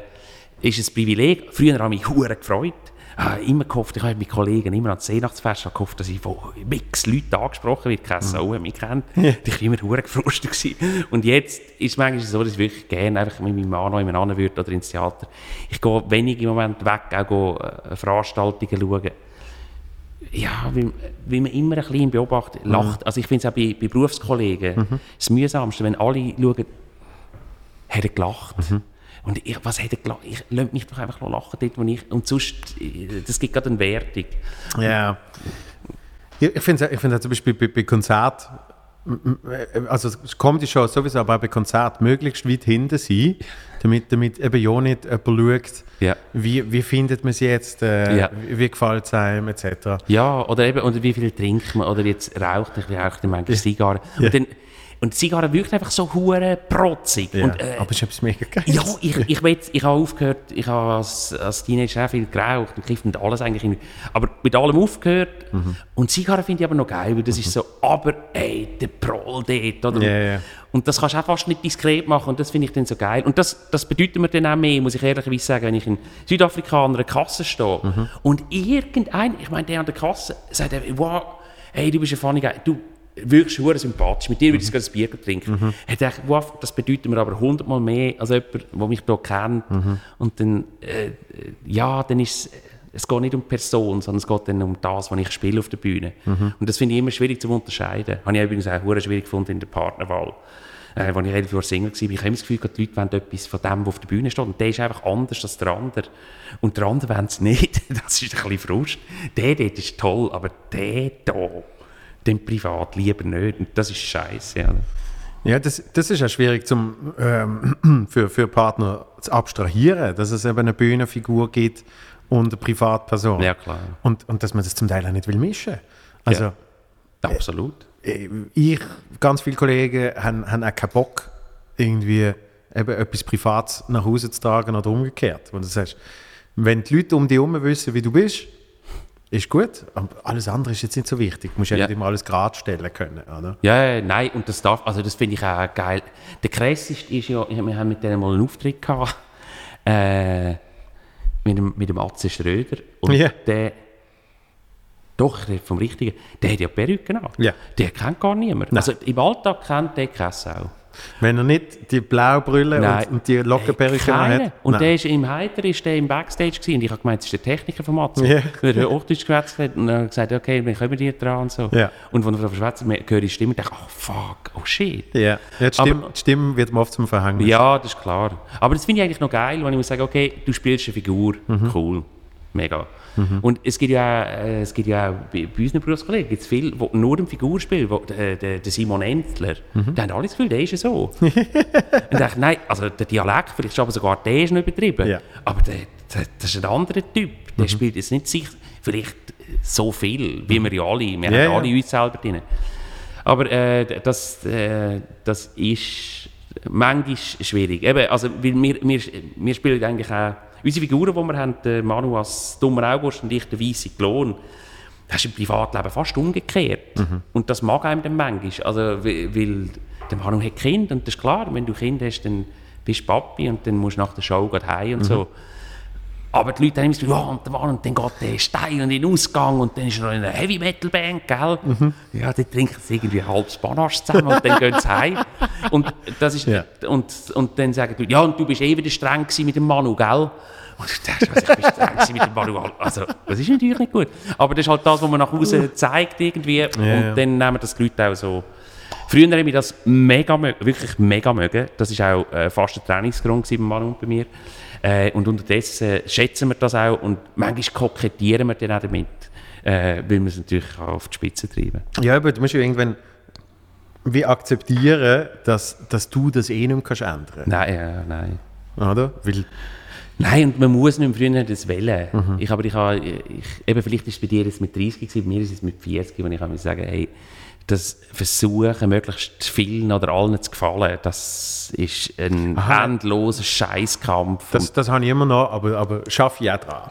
ist ein Privileg. Früher habe ich mich gefreut. Habe immer gehofft, ich habe mit Kollegen immer an das Weihnachtsfest gehofft, dass ich von x Leuten angesprochen werde, keine Sau mich kennt. Ich war immer hure gefrustet. Gewesen. Und jetzt ist es manchmal so, dass ich wirklich gerne einfach mit meinem Mann noch jemand würde oder ins Theater. Ich gehe wenig im Moment weg, auch go, äh, Veranstaltungen schauen. Ja, weil, weil man immer ein bisschen beobachtet, lacht. Also ich finde es auch bei, bei Berufskollegen das Mühsamste, wenn alle schauen, hat er gelacht. Und ich, was hätte gelacht? Ich lasse mich doch einfach lachen dort, wo ich... Und sonst, äh, das gibt gerade eine Wertung. Ja. Ich, ich finde ich find zum Beispiel bei, bei Konzert, also Comedy-Show sowieso, aber auch bei Konzert möglichst weit hinten sein, damit, damit eben ja nicht jemand schaut, Ja. wie, wie findet man sie jetzt, äh, Ja. wie, wie gefällt es einem, etc. Ja, oder eben, oder wie viel trinkt man, oder jetzt raucht ich, raucht ich manchmal Zigarren. Und, dann, und die Zigarre wirkt einfach so hure protzig. Ja. Und, äh, aber es ist etwas mega geil. ja, ich, ich, weiß, ich habe aufgehört, ich habe als, als Teenager auch viel geraucht und gekifft und alles eigentlich. in- Aber mit allem aufgehört. Mhm. Und Zigarre finde ich aber noch geil, weil das ist so, aber ey, der Proll dort. Oder? Ja, ja. Und das kannst du auch fast nicht diskret machen und das finde ich dann so geil. Und das, das bedeutet mir dann auch mehr, muss ich ehrlicherweise sagen, wenn ich in Südafrika an einer Kasse stehe Mhm. und irgendein, ich meine, der an der Kasse sagt, wow, hey, du bist ein funny guy, du wirkst hure sympathisch, mit dir würde ich Mhm. sogar ein Bier trinken. Hat er gedacht, wow, das bedeutet mir aber hundertmal mehr als jemand, der mich hier kennt. Mhm. Und dann, äh, ja, dann ist es, geht nicht um die Person, sondern es geht dann um das, was ich spiele auf der Bühne. Mhm. Und das finde ich immer schwierig zu unterscheiden. Habe ich übrigens auch hure schwierig gefunden in der Partnerwahl. Äh, als ich elf Jahre Single war, ich habe immer das Gefühl, die Leute wollen etwas von dem, was auf der Bühne steht. Und der ist einfach anders als der andere. Und der andere wollen es nicht. Das ist ein bisschen Frust. Der dort ist toll, aber der hier, den privat lieber nicht. Und das ist scheiße. Ja. Ja, das, das ist ja schwierig zum, ähm, für, für Partner zu abstrahieren, dass es eben eine Bühnenfigur gibt und eine Privatperson. ja, klar. Und, und dass man das zum Teil auch nicht will mischen. Also Ja. Absolut. äh, ich, ganz viele Kollegen haben, haben auch keinen Bock, irgendwie eben etwas Privates nach Hause zu tragen oder umgekehrt. Weil du sagst, wenn die Leute um dich herum wissen, wie du bist, ist gut, aber alles andere ist jetzt nicht so wichtig. Du musst ja, Ja. nicht immer alles gerade stellen können. Oder? Ja, ja, nein, und das darf, also das finde ich auch geil. Der krasseste ist ja, wir haben mit denen mal einen Auftritt gehabt, äh, mit dem, mit dem Atze Schröder. Und Ja. der, doch, vom Richtigen, der hat ja Perücke an. Ja. Der kennt gar niemand. Also im Alltag kennt der keine Sau. Wenn er nicht die Blaubrille Nein. und, und die Lockenperücke Keiner. hat. Und Nein. der ist im Heiter ist der im Backstage gewesen. und ich habe gemeint, das ist der Techniker vom Atze. Ja. Weil er Hochdeutsch gewetzt hat und hat gesagt, okay, dann kommen die dran und so. Ja. Und als er verschwätzt hat, höre ich die Stimme und dachte, oh fuck, oh shit. ja, ja die, Stimme, Aber- die Stimme wird mir oft zum Verhängnis. Ja, das ist klar. Aber das finde ich eigentlich noch geil, wenn ich muss sagen, okay, du spielst eine Figur, cool, mega. Und es gibt ja, auch, äh, es gibt ja bei, unseren Berufskollegen gibt's viele, die nur eine Figur spielen. Wo, der, der, der Simon Entler, die haben alle das Gefühl, der ist ja so. und ich dachte, nein, also der Dialekt, vielleicht aber sogar der ist nicht übertrieben. Ja. Aber der, der, das ist ein anderer Typ. Der spielt jetzt nicht sich, vielleicht so viel, wie wir ja alle. Wir Ja, haben ja. alle uns selber drin. Aber äh, das, äh, das ist manchmal schwierig. Eben, also, weil wir, wir, wir spielen eigentlich auch unsere Figuren, die wir haben, der Manu als dummer August und ich der weiße Klon, das ist im Privatleben fast umgekehrt. Und das mag einem dann manchmal. Also, weil, der Manu hat Kind und das ist klar, wenn du Kind hast, dann bist du Papi und dann musst du nach der Show heim und so. Aber die Leute haben immer so, ja, und, der Mann, und dann geht der steil und in den Ausgang und dann ist er noch in einer Heavy-Metal-Band, gell? Ja, die trinken sie irgendwie ein halbes Panache zusammen und dann gehen sie heim. Und, das ist, Ja. und, und dann sagen die Leute, ja, und du bist eh wieder streng mit dem Manu, gell? Und ich dachte, was, ich bin streng mit dem Manu. Also, das ist natürlich nicht gut. Aber das ist halt das, was man nach Hause zeigt irgendwie. und ja. dann nehmen das die Leute auch so... Früher habe ich das mega wirklich mega mögen. Das war auch äh, fast ein Trainingsgrund bei Manu und bei mir. Äh, und unterdessen schätzen wir das auch und manchmal kokettieren wir dann auch damit, äh, weil wir es natürlich auch auf die Spitze treiben. Ja, aber du musst ja irgendwann wie akzeptieren, dass, dass du das eh nicht kannst ändern Nein, ja, nein. Oder? Weil, Nein, und man muss nicht früher das wählen. Mhm. Ich, aber ich habe, ich, eben vielleicht ist es bei dir jetzt mit 30 gewesen, bei mir ist es mit 40, wenn ich sagen, hey, das Versuchen, möglichst vielen oder allen zu gefallen, das ist ein Aha. endloser Scheißkampf. das, das habe ich immer noch, aber, aber schaffe ich auch dran.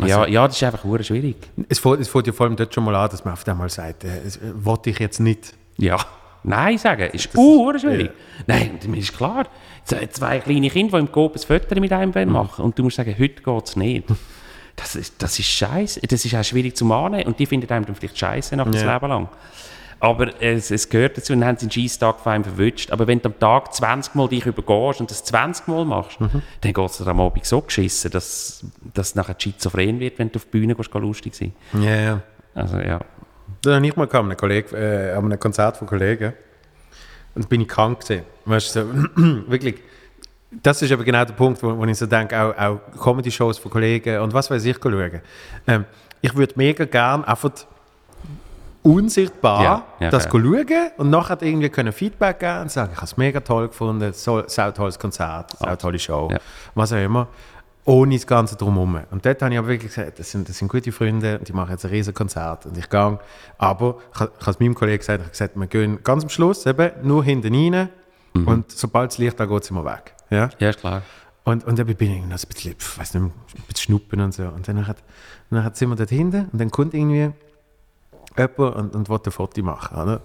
Und- ja, ja, das ist einfach schwierig. Es fängt, es fängt ja vor allem dort schon mal an, dass man auf einmal sagt, äh, es, äh, wollte ich jetzt nicht. Ja. Nein sagen, ist uh, schwierig. Nein, und mir ist klar, zwei, kleine Kinder, die im Coop ein Foto mit einem wollen machen und du musst sagen, heute geht es nicht. das ist, das ist scheiße. Das ist auch schwierig zu mahnen und die finden einem dann vielleicht scheiße nach das Ja. Leben lang. Aber es, es gehört dazu und dann haben sie einen Scheisstag von einem verwünscht. Aber wenn du am Tag 20 Mal dich übergehst und das 20 Mal machst, Mhm. dann geht es dir am Abend so geschissen, dass, dass es nachher schizophren wird, wenn du auf die Bühne gehst, geh lustig sein. Ja, ja. Also ja. Das habe ich mal gehabt, einem Kollegen, äh, an einem Konzert von Kollegen. Und bin ich krank gewesen. Weißt du, so, wirklich. Das ist aber genau der Punkt, wo, wo ich so denke, auch, auch Comedy-Shows von Kollegen und was weiß ich schauen. Ähm, ich würde mega gern einfach unsichtbar Ja, ja, das ja. schauen und nachher irgendwie können Feedback geben und sagen, ich habe es mega toll gefunden, so, so tolles Konzert, so tolle Show, Ja. was auch immer, ohne das Ganze drumherum. Und dort habe ich aber wirklich gesagt, das sind, das sind gute Freunde und die machen jetzt ein riesen Konzert und ich gehe. Aber ich, ha- ich habe es meinem Kollegen gesagt, ich habe gesagt, wir gehen ganz am Schluss eben nur hinten rein Mhm. und sobald es Licht da geht, sind wir weg. Ja? Ja, ist klar. Und, und dann bin ich noch so ein bisschen, weiß nicht, ein bisschen schnuppen und so. Und dann, hat, dann sind wir dort hinten und dann kommt irgendwie jemand und, und will ein Foto machen. Oder?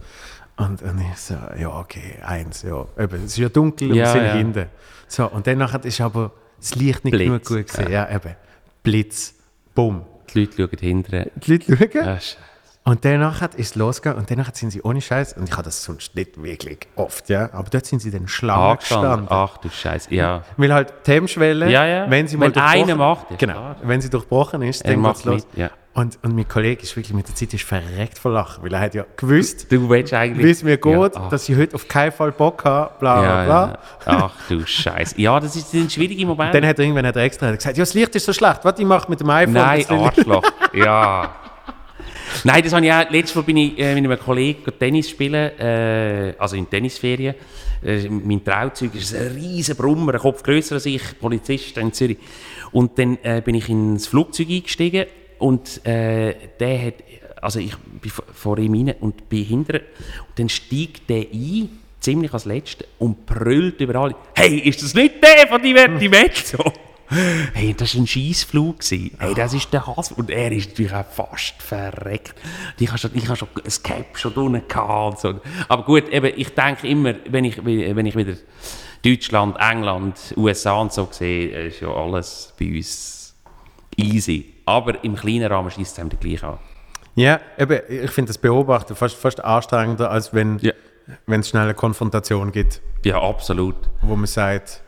Und, und ich so, ja, okay, eins, ja. Eben, es ist ja dunkel und Ja, wir sind ja. hinten. So, und dann nachher ist aber das Licht nicht Blitz, genug gut gesehen. Ja. eben. Blitz, bumm. Die Leute schauen hinterher. Die Leute schauen. Ja, ist- Und danach ist es losgegangen und danach sind sie ohne Scheiß, und ich habe das sonst nicht wirklich oft, ja, aber dort sind sie dann Schlange gestanden. Ach du Scheiße. Ja. Weil halt die Hemmschwelle, Ja, ja. wenn sie mal Wenn durchbrochen- macht, ja, genau, klar. wenn sie durchbrochen ist, Er dann macht geht's los. mit, ja. Und, und mein Kollege ist wirklich mit der Zeit ist verreckt vor Lachen, weil er hat ja gewusst, Du willst eigentlich. wie es mir geht, Ja, dass ich heute auf keinen Fall Bock habe, bla bla bla. ja. Ach du Scheiße. Ja, das ist ein schwieriger Moment. Dann hat er irgendwann hat er extra gesagt, ja, das Licht ist so schlecht, was ich mache mit dem iPhone. Nein, Arschloch. ja. Nein, das habe ich auch. Letztes Mal bin ich äh, mit einem Kollegen Tennis spielen, äh, also in Tennisferien. Äh, mein Trauzeug ist ein riesen Brummer, ein Kopf grösser als ich, Polizist in Zürich. Und dann äh, bin ich ins Flugzeug eingestiegen und äh, der hat, also ich bin vor- ihm rein und bin hinter und dann steigt der ein, ziemlich als Letzter, und brüllt überall, hey, ist das nicht der von Divertimento? Hey, das war ein Scheissflug. Hey, das ist der Hass. Und er ist natürlich auch fast verreckt. Ich habe schon, schon ein Cap schon drinnen gehabt. So. Aber gut, eben, ich denke immer, wenn ich, wenn ich wieder Deutschland, England, USA und so sehe, ist ja alles bei uns easy. Aber im kleinen Rahmen schießt es einem gleich an. Ja, eben, ich finde das Beobachten fast, fast anstrengender, als wenn Ja. es schnell eine Konfrontation gibt, Ja, absolut. wo man sagt,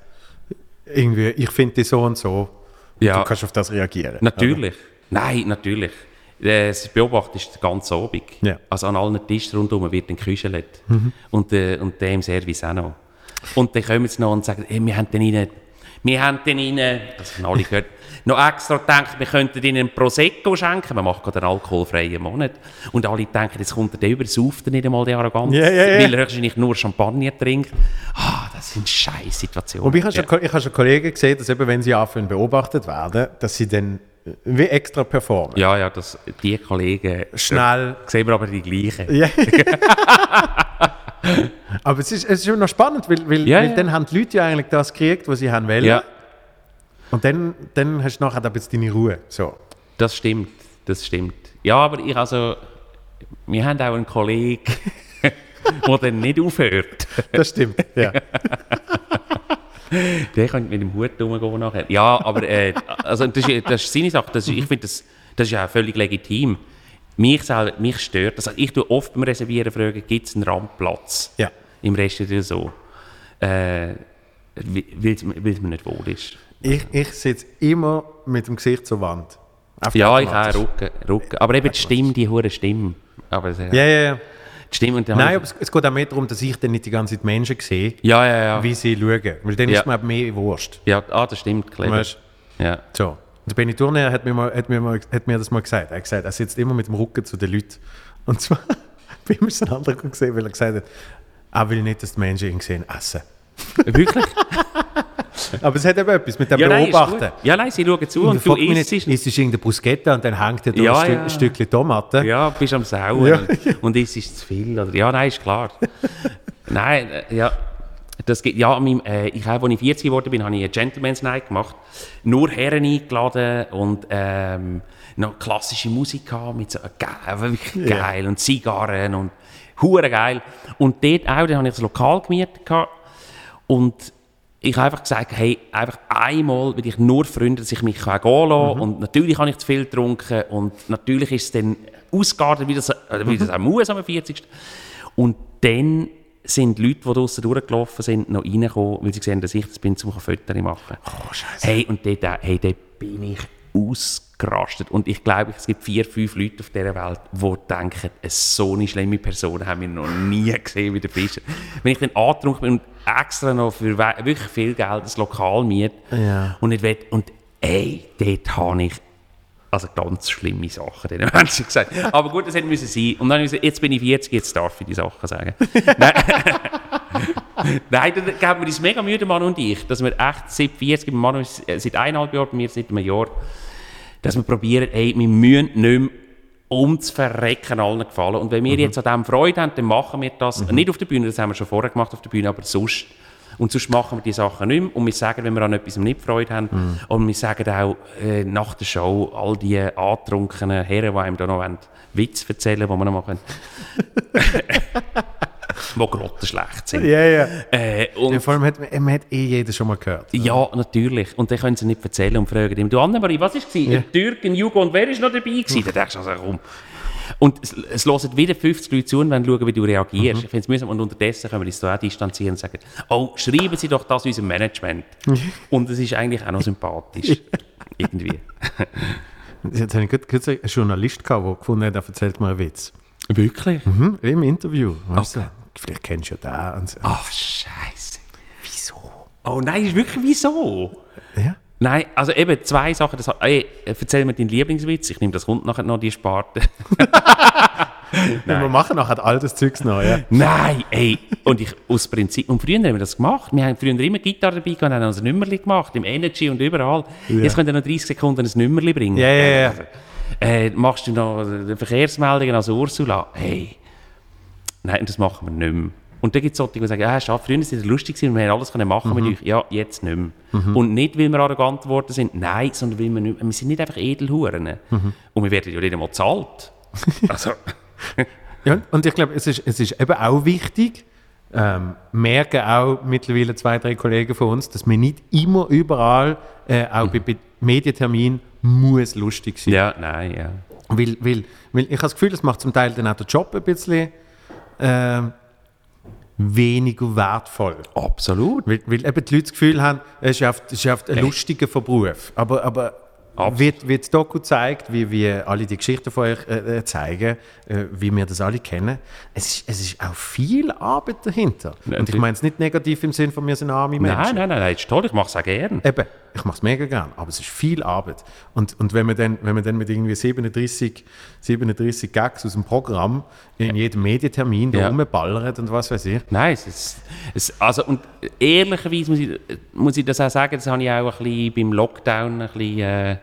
irgendwie, ich finde die so und so, Ja. du kannst auf das reagieren. Natürlich. Nein, natürlich. Das Beobachten ist den ganzen Abend. Ja. Also an allen Tischen rundherum wird dann geküschelt. Und, äh, und der im Service auch noch. Und dann kommen sie noch und sagen, hey, wir haben den Ihnen, wir haben den Ihnen, das haben alle gehört, noch extra gedacht, wir könnten Ihnen einen Prosecco schenken. Man macht gerade einen alkoholfreien Monat. Und alle denken, jetzt kommt er der über, sauft er nicht einmal die Arroganz, Ja, ja, ja. weil er höchstwahrscheinlich nur Champagner trinkt. Ah, das sind scheiß Situationen. Und ich habe Ja. schon, ich habe schon Kollegen gesehen, dass eben, wenn sie anfangen beobachtet werden, dass sie dann äh, wie extra performen. Ja, ja, das, die Kollegen Schnell. sehen wir aber die gleichen. Ja. Aber es ist, es ist schon noch spannend, weil, weil, Ja, weil ja. dann haben die Leute ja eigentlich das gekriegt, was sie haben wollen. Ja, Und dann, dann hast du nachher ein bisschen deine Ruhe. So. das stimmt, das stimmt. Ja, aber ich also, wir haben auch einen Kollegen, der dann nicht aufhört. Das stimmt. Ja. Der könnte mit dem Hut rumgehen nachher. Ja, aber äh, also das, ist, das ist seine Sache. Das ist, ich finde, das, das ist ja auch völlig legitim. Mich, selber, mich stört das. Also ich tue oft beim Reservieren fragen, gibt es einen Randplatz ja. im Restaurant so? Äh, weil es mir nicht wohl ist. Ich, ich sitze immer mit dem Gesicht zur Wand. Einfach Ja, ich auch Rücken, Rücken. Aber eben die Stimme, die hure Stimme. Aber, Ja, ja, ja. Die Stimme und Nein, habe aber es, es geht auch mehr darum, dass ich dann nicht die ganze Zeit Menschen sehe, ich- ja, ja, ja. wie sie schauen. Weil dann Ja. ist mir mehr Wurscht. Ja, ah, das stimmt. Weißt? Ja. So. Und der Benny Turner hat mir, mal, hat, mir mal, hat mir das mal gesagt. Er hat gesagt, er sitzt immer mit dem Rücken zu den Leuten. Und zwar, bei ihm ist ein anderer gesehen, weil er gesagt hat, er will nicht, dass die Menschen ihn sehen essen. Wirklich? Aber es hat eben etwas mit dem Ja, nein, Beobachten. gut. Ja, nein, sie schauen zu Und und, du isst es. ist es irgendeine Bruschetta und dann hängt er da Ja, ein, ja. Stückchen Tomate. Ja, bist am Sauen. Ja. Und ist es zu viel? Oder? Ja, nein, ist klar. nein, äh, ja. Das geht, ja, an meinem, äh, ich habe, als ich 40 geworden bin, habe ich eine Gentleman's Night gemacht. Nur Herren eingeladen und ähm, noch klassische Musik gehabt, mit so, äh, geil, wirklich geil. Und Zigarren und hure geil. Und dort auch, dann habe ich das Lokal gemietet gehabt. Und ich habe einfach gesagt, hey, einfach einmal will ich nur Freunde, dass ich mich kann gehen lassen und natürlich habe ich zu viel getrunken und natürlich ist es dann ausgeartet, wie das, äh, wie das auch muss am 40. Und dann sind Leute, die draussen durchgelaufen sind, noch reingekommen, weil sie gesehen dass ich das bin, um Fotos machen. Oh, Scheiße. Hey, und dort, äh, hey, dort bin ich ausgerastet. Und ich glaube, es gibt vier, fünf Leute auf dieser Welt, die denken, so eine schlimme Person haben wir noch nie gesehen wie der Fischer. Wenn ich dann angetrunken bin und extra noch für wirklich viel Geld das Lokal miet Ja. und nicht will, und ey, dort habe ich also ganz schlimme Sachen den Menschen gesagt. Aber gut, das hätte müssen sein. Und dann habe ich gesagt, jetzt bin ich 40, jetzt darf ich die Sachen sagen. Nein, Nein dann geben wir uns mega Mühe, der Mann und ich, dass wir echt seit 40, mein Mann ist äh, seit eineinhalb Jahren, mir seit einem Jahr, dass wir probieren, ey, wir müssen nicht mehr ums Verrecken allen gefallen. Und wenn wir jetzt an dem Freude haben, dann machen wir das. Nicht auf der Bühne, das haben wir schon vorher gemacht auf der Bühne, aber sonst. Und sonst machen wir die Sachen nicht mehr. Und wir sagen, wenn wir an etwas nicht Freude haben. Und wir sagen auch äh, nach der Show all die antrunkenen Herren, die einem da noch wollen, Witze erzählen, die wir noch machen. die grottenschlecht sind. Ja, ja. Äh, und ja vor allem hat, man man hat eh jeder schon mal gehört. ja, natürlich. Und dann können sie nicht erzählen und fragen ihm, du Annemarie, was war es? Ja. Ein Türken, Jugo und wer ist noch dabei gewesen? Dann denkst du also, komm. Und es, es hören wieder 50 Leute zu und wollen schauen, wie du reagierst. Ich finde es mühsam. Und unterdessen können wir uns da auch distanzieren und sagen, oh, schreiben Sie doch das unserem Management. und es ist eigentlich auch noch sympathisch. Irgendwie. Jetzt habe ich kürzlich einen Journalist gehabt, der gefunden hat, er erzählt mir einen Witz. Wirklich? Mhm, Im Interview. Weißt du? Vielleicht kennst du ja den. Und so. Ach, scheiße. Wieso? Oh nein, ist wirklich wieso? Ja? Nein, also eben zwei Sachen. Das, ey, erzähl mir deinen Lieblingswitz. Ich nehme das kommt nachher noch, die Sparte. Wir machen nachher all das Zeugs noch, ja. Nein, ey. Und ich, aus Prinzip, und früher haben wir das gemacht. Wir haben früher immer Gitarre dabei gehabt und haben uns ein Nummerli gemacht, im Energy und überall. Jetzt könnt ihr noch 30 Sekunden ein Nummerli bringen. Ja, ja, ja. Äh, machst du noch Verkehrsmeldungen als Ursula? Hey. Nein, das machen wir nicht mehr. Und dann gibt es solche, die sagen, ja, schade, früher war es lustig gewesen und wir haben alles können machen Mhm. mit euch. Ja, jetzt nicht mehr. Und nicht, weil wir arrogant geworden sind, nein, sondern weil wir nicht, wir sind nicht einfach Edelhuren. Mhm. Und wir werden ja nicht einmal gezahlt. Also, ja und ich glaube, es ist, es ist eben auch wichtig, ähm, merken auch mittlerweile zwei, drei Kollegen von uns, dass man nicht immer überall, äh, auch bei, bei Medientermin, muss lustig sein. ja, nein, ja. Weil, weil, weil ich habe das Gefühl, das macht zum Teil dann auch den Job ein bisschen ähm, weniger wertvoll. Absolut. Weil, weil eben die Leute das Gefühl haben, es ist oft, es ist oft ein lustiger Beruf. Aber, aber Absolut. wird, wird das Doku zeigt, wie wir alle die Geschichten von euch äh, äh, zeigen, äh, wie wir das alle kennen, es ist, es ist auch viel Arbeit dahinter. Und ich Natürlich. meine es nicht negativ im Sinn von, wir sind arme Menschen. Nein, nein, nein, nein, ist toll, ich mache es auch gerne. Eben, ich mache es mega gern, aber es ist viel Arbeit. Und, und wenn, man dann, wenn man dann mit irgendwie 37, 37 Gags aus dem Programm in jedem Medientermin da Ja. rumballert und was weiß ich, Nein, es ist, es, also, und ehrlicherweise muss ich, muss ich das auch sagen, das habe ich auch ein bisschen beim Lockdown ein bisschen, äh,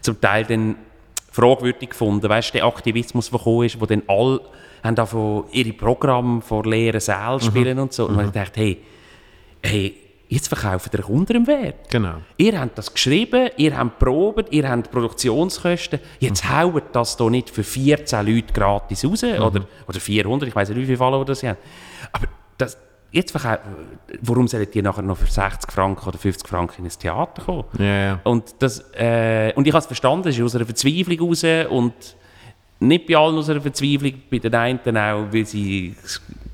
zum Teil dann fragwürdig gefunden. Weißt du, der Aktivismus, der gekommen ist, wo dann alle haben davon ihre Programme vor leeren Sälen spielen und so. Und ich dachte, hey, hey, jetzt verkaufen ihr unter dem Wert. genau. Ihr habt das geschrieben, ihr habt probiert, ihr habt Produktionskosten. Jetzt Mhm. haut das hier nicht für 14 Leute gratis raus. Oder, oder 400, ich weiß nicht, wie viele Follower das haben. Aber das, jetzt verkau- warum sollen die nachher noch für 60 Franken oder 50 Franken ins Theater kommen? Ja, ja. Und, das, äh, und ich habe es verstanden, es ist aus einer Verzweiflung raus und nicht bei allen aus einer Verzweiflung, bei den einen auch, weil sie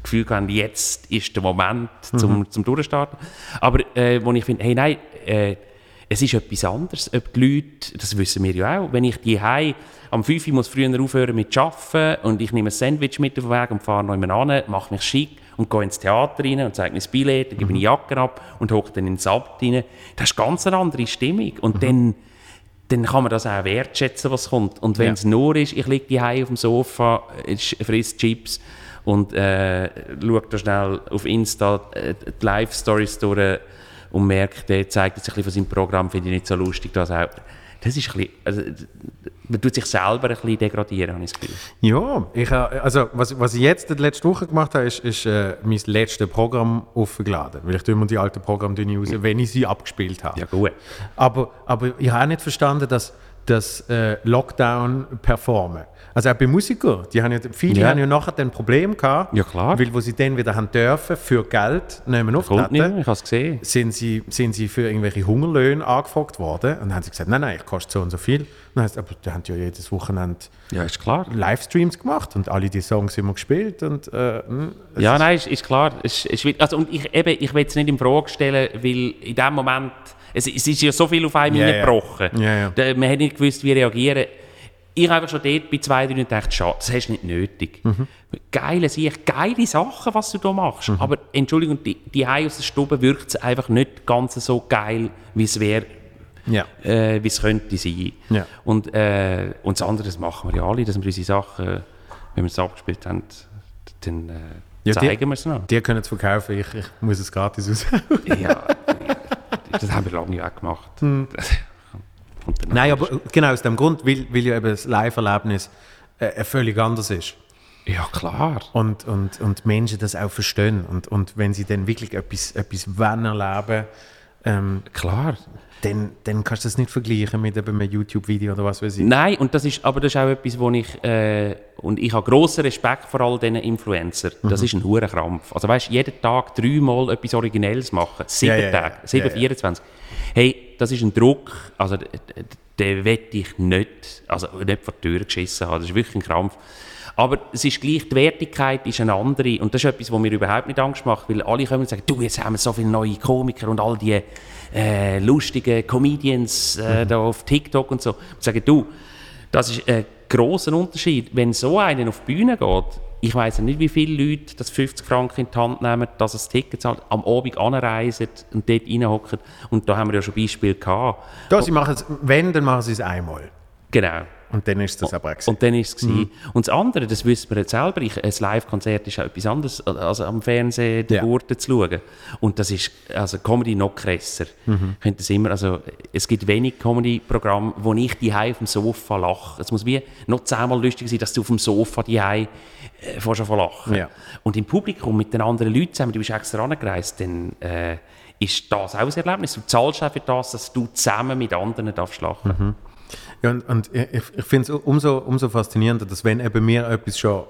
Gefühl haben, jetzt ist der Moment zum, zum Durchstarten. Aber äh, wo ich finde, hey nein, äh, es ist etwas anderes. Ob die Leute, das wissen wir ja auch, wenn ich die Hause am 5 Uhr muss früher aufhören mit Arbeiten und ich nehme ein Sandwich mit auf den Weg und fahre noch jemanden an, mache mich schick und gehe ins Theater rein und zeige mir das Billett, dann gebe meine Jacke ab und hocke dann ins Abt rein. Das ist ganz eine andere Stimmung. Und dann dann kann man das auch wertschätzen, was kommt. Und wenn Ja. es nur ist, ich liege hier auf dem Sofa, ich friss Chips und äh, schaue da schnell auf Insta äh, die Live-Stories durch und merke, der zeigt jetzt ein bisschen von seinem Programm, finde ich nicht so lustig. Das, auch. das ist ein bisschen, also, man tut sich selber ein bisschen degradieren, habe ich das Gefühl. Ja, ich, also was, was ich jetzt letzte Woche gemacht habe, ist, ist äh, mein letztes Programm aufgeladen. Weil ich tue immer die alten Programme raus, wenn ich sie abgespielt habe. Ja gut. Aber, aber ich habe auch nicht verstanden, dass, das äh, Lockdown performen. Also auch bei Musikern, die haben ja, viele Ja. haben ja nachher dann Probleme gehabt, Ja, klar. weil wo sie dann wieder haben dürfen, für Geld nehmen auftreten, ich habe es gesehen. sind sie, sind sie für irgendwelche Hungerlöhne angefragt worden und dann haben sie gesagt, nein, nein, ich koste so und so viel. Dann heisst, aber die haben ja jedes Wochenende Ja, ist klar. Livestreams gemacht und alle die Songs immer gespielt und äh, es Ja, ist- nein, ist, ist klar. Ist, schwierig. also, und ich, eben, ich will es nicht in Frage stellen, weil in dem Moment, es, es ist ja so viel auf einem Ja, ja. hineingebrochen. Ja, ja. Da- Man hat nicht gewusst, wie reagieren. Ich habe einfach schon dort bei zwei, drei gedacht, schade, das hast du nicht nötig. Mhm. Geile Sicht, geile Sachen, was du da machst. Aber Entschuldigung, die, die Hause aus der Stube wirkt es einfach nicht ganz so geil, wie es wäre, ja. äh, wie es könnte sein. Ja. Und, äh, und das andere, das machen wir ja alle, dass wir unsere Sachen, wenn wir es abgespielt haben, dann äh, Ja, zeigen wir es noch. Die können es verkaufen, ich, ich muss es gratis aus. Ja, das haben wir lange auch gemacht. Das- und dann- Hm. Nein, aber genau aus dem Grund, weil, weil ja eben das Live-Erlebnis äh, äh, völlig anders ist. Ja, klar. Und, und, und Menschen das auch verstehen. Und, und wenn sie dann wirklich etwas, etwas wollen erleben ähm, Klar. dann, dann kannst du das nicht vergleichen mit eben einem YouTube-Video oder was weiß ich. Nein, und das ist, aber das ist auch etwas, wo ich, äh, und ich habe grossen Respekt vor all diesen Influencern. Das Mhm. ist ein hoher Krampf. Also weißt, jeden Tag dreimal etwas Originelles machen, sieben Ja, ja. Tage, sieben, Ja, ja. 24. Hey, das ist ein Druck, also den wette ich nicht, also nicht vor die Tür geschissen haben. Das ist wirklich ein Krampf. Aber es ist gleich, die Wertigkeit ist eine andere und das ist etwas, was mir überhaupt nicht Angst macht, weil alle kommen und sagen, du, jetzt haben wir so viele neue Komiker und all die äh, lustigen Comedians äh, da auf TikTok und so. Und sagen, du, das ist ein grosser Unterschied. Wenn so einer auf die Bühne geht, ich weiß nicht, wie viele Leute das 50 Franken in die Hand nehmen, dass das Ticket zahlt, am Abend anreisen und dort reinhocken. Und da haben wir ja schon Beispiele gehabt. Da, sie machen es, wenn, dann machen sie es einmal. Genau. Und dann ist das aber auch gewesen. Und dann ist es mhm. Und das andere, das wissen wir jetzt selber, ich, ein Live-Konzert ist auch etwas anderes, als am Fernsehen die Ja. Gurte zu schauen. Und das ist, also Comedy noch krasser. Mhm. Das immer, also es gibt wenig Comedy-Programme, wo ich die auf dem Sofa lache. Es muss wie noch zehnmal lustig sein, dass du auf dem Sofa die äh, fast schon lachen. Ja. Und im Publikum mit den anderen Leuten zusammen, du bist extra angereist, dann äh, ist das auch ein Erlebnis. Du zahlst auch für das, dass du zusammen mit anderen darfst lachen. Mhm. Ja, und, und ich, ich finde es umso, umso faszinierender, dass wenn eben mir etwas schon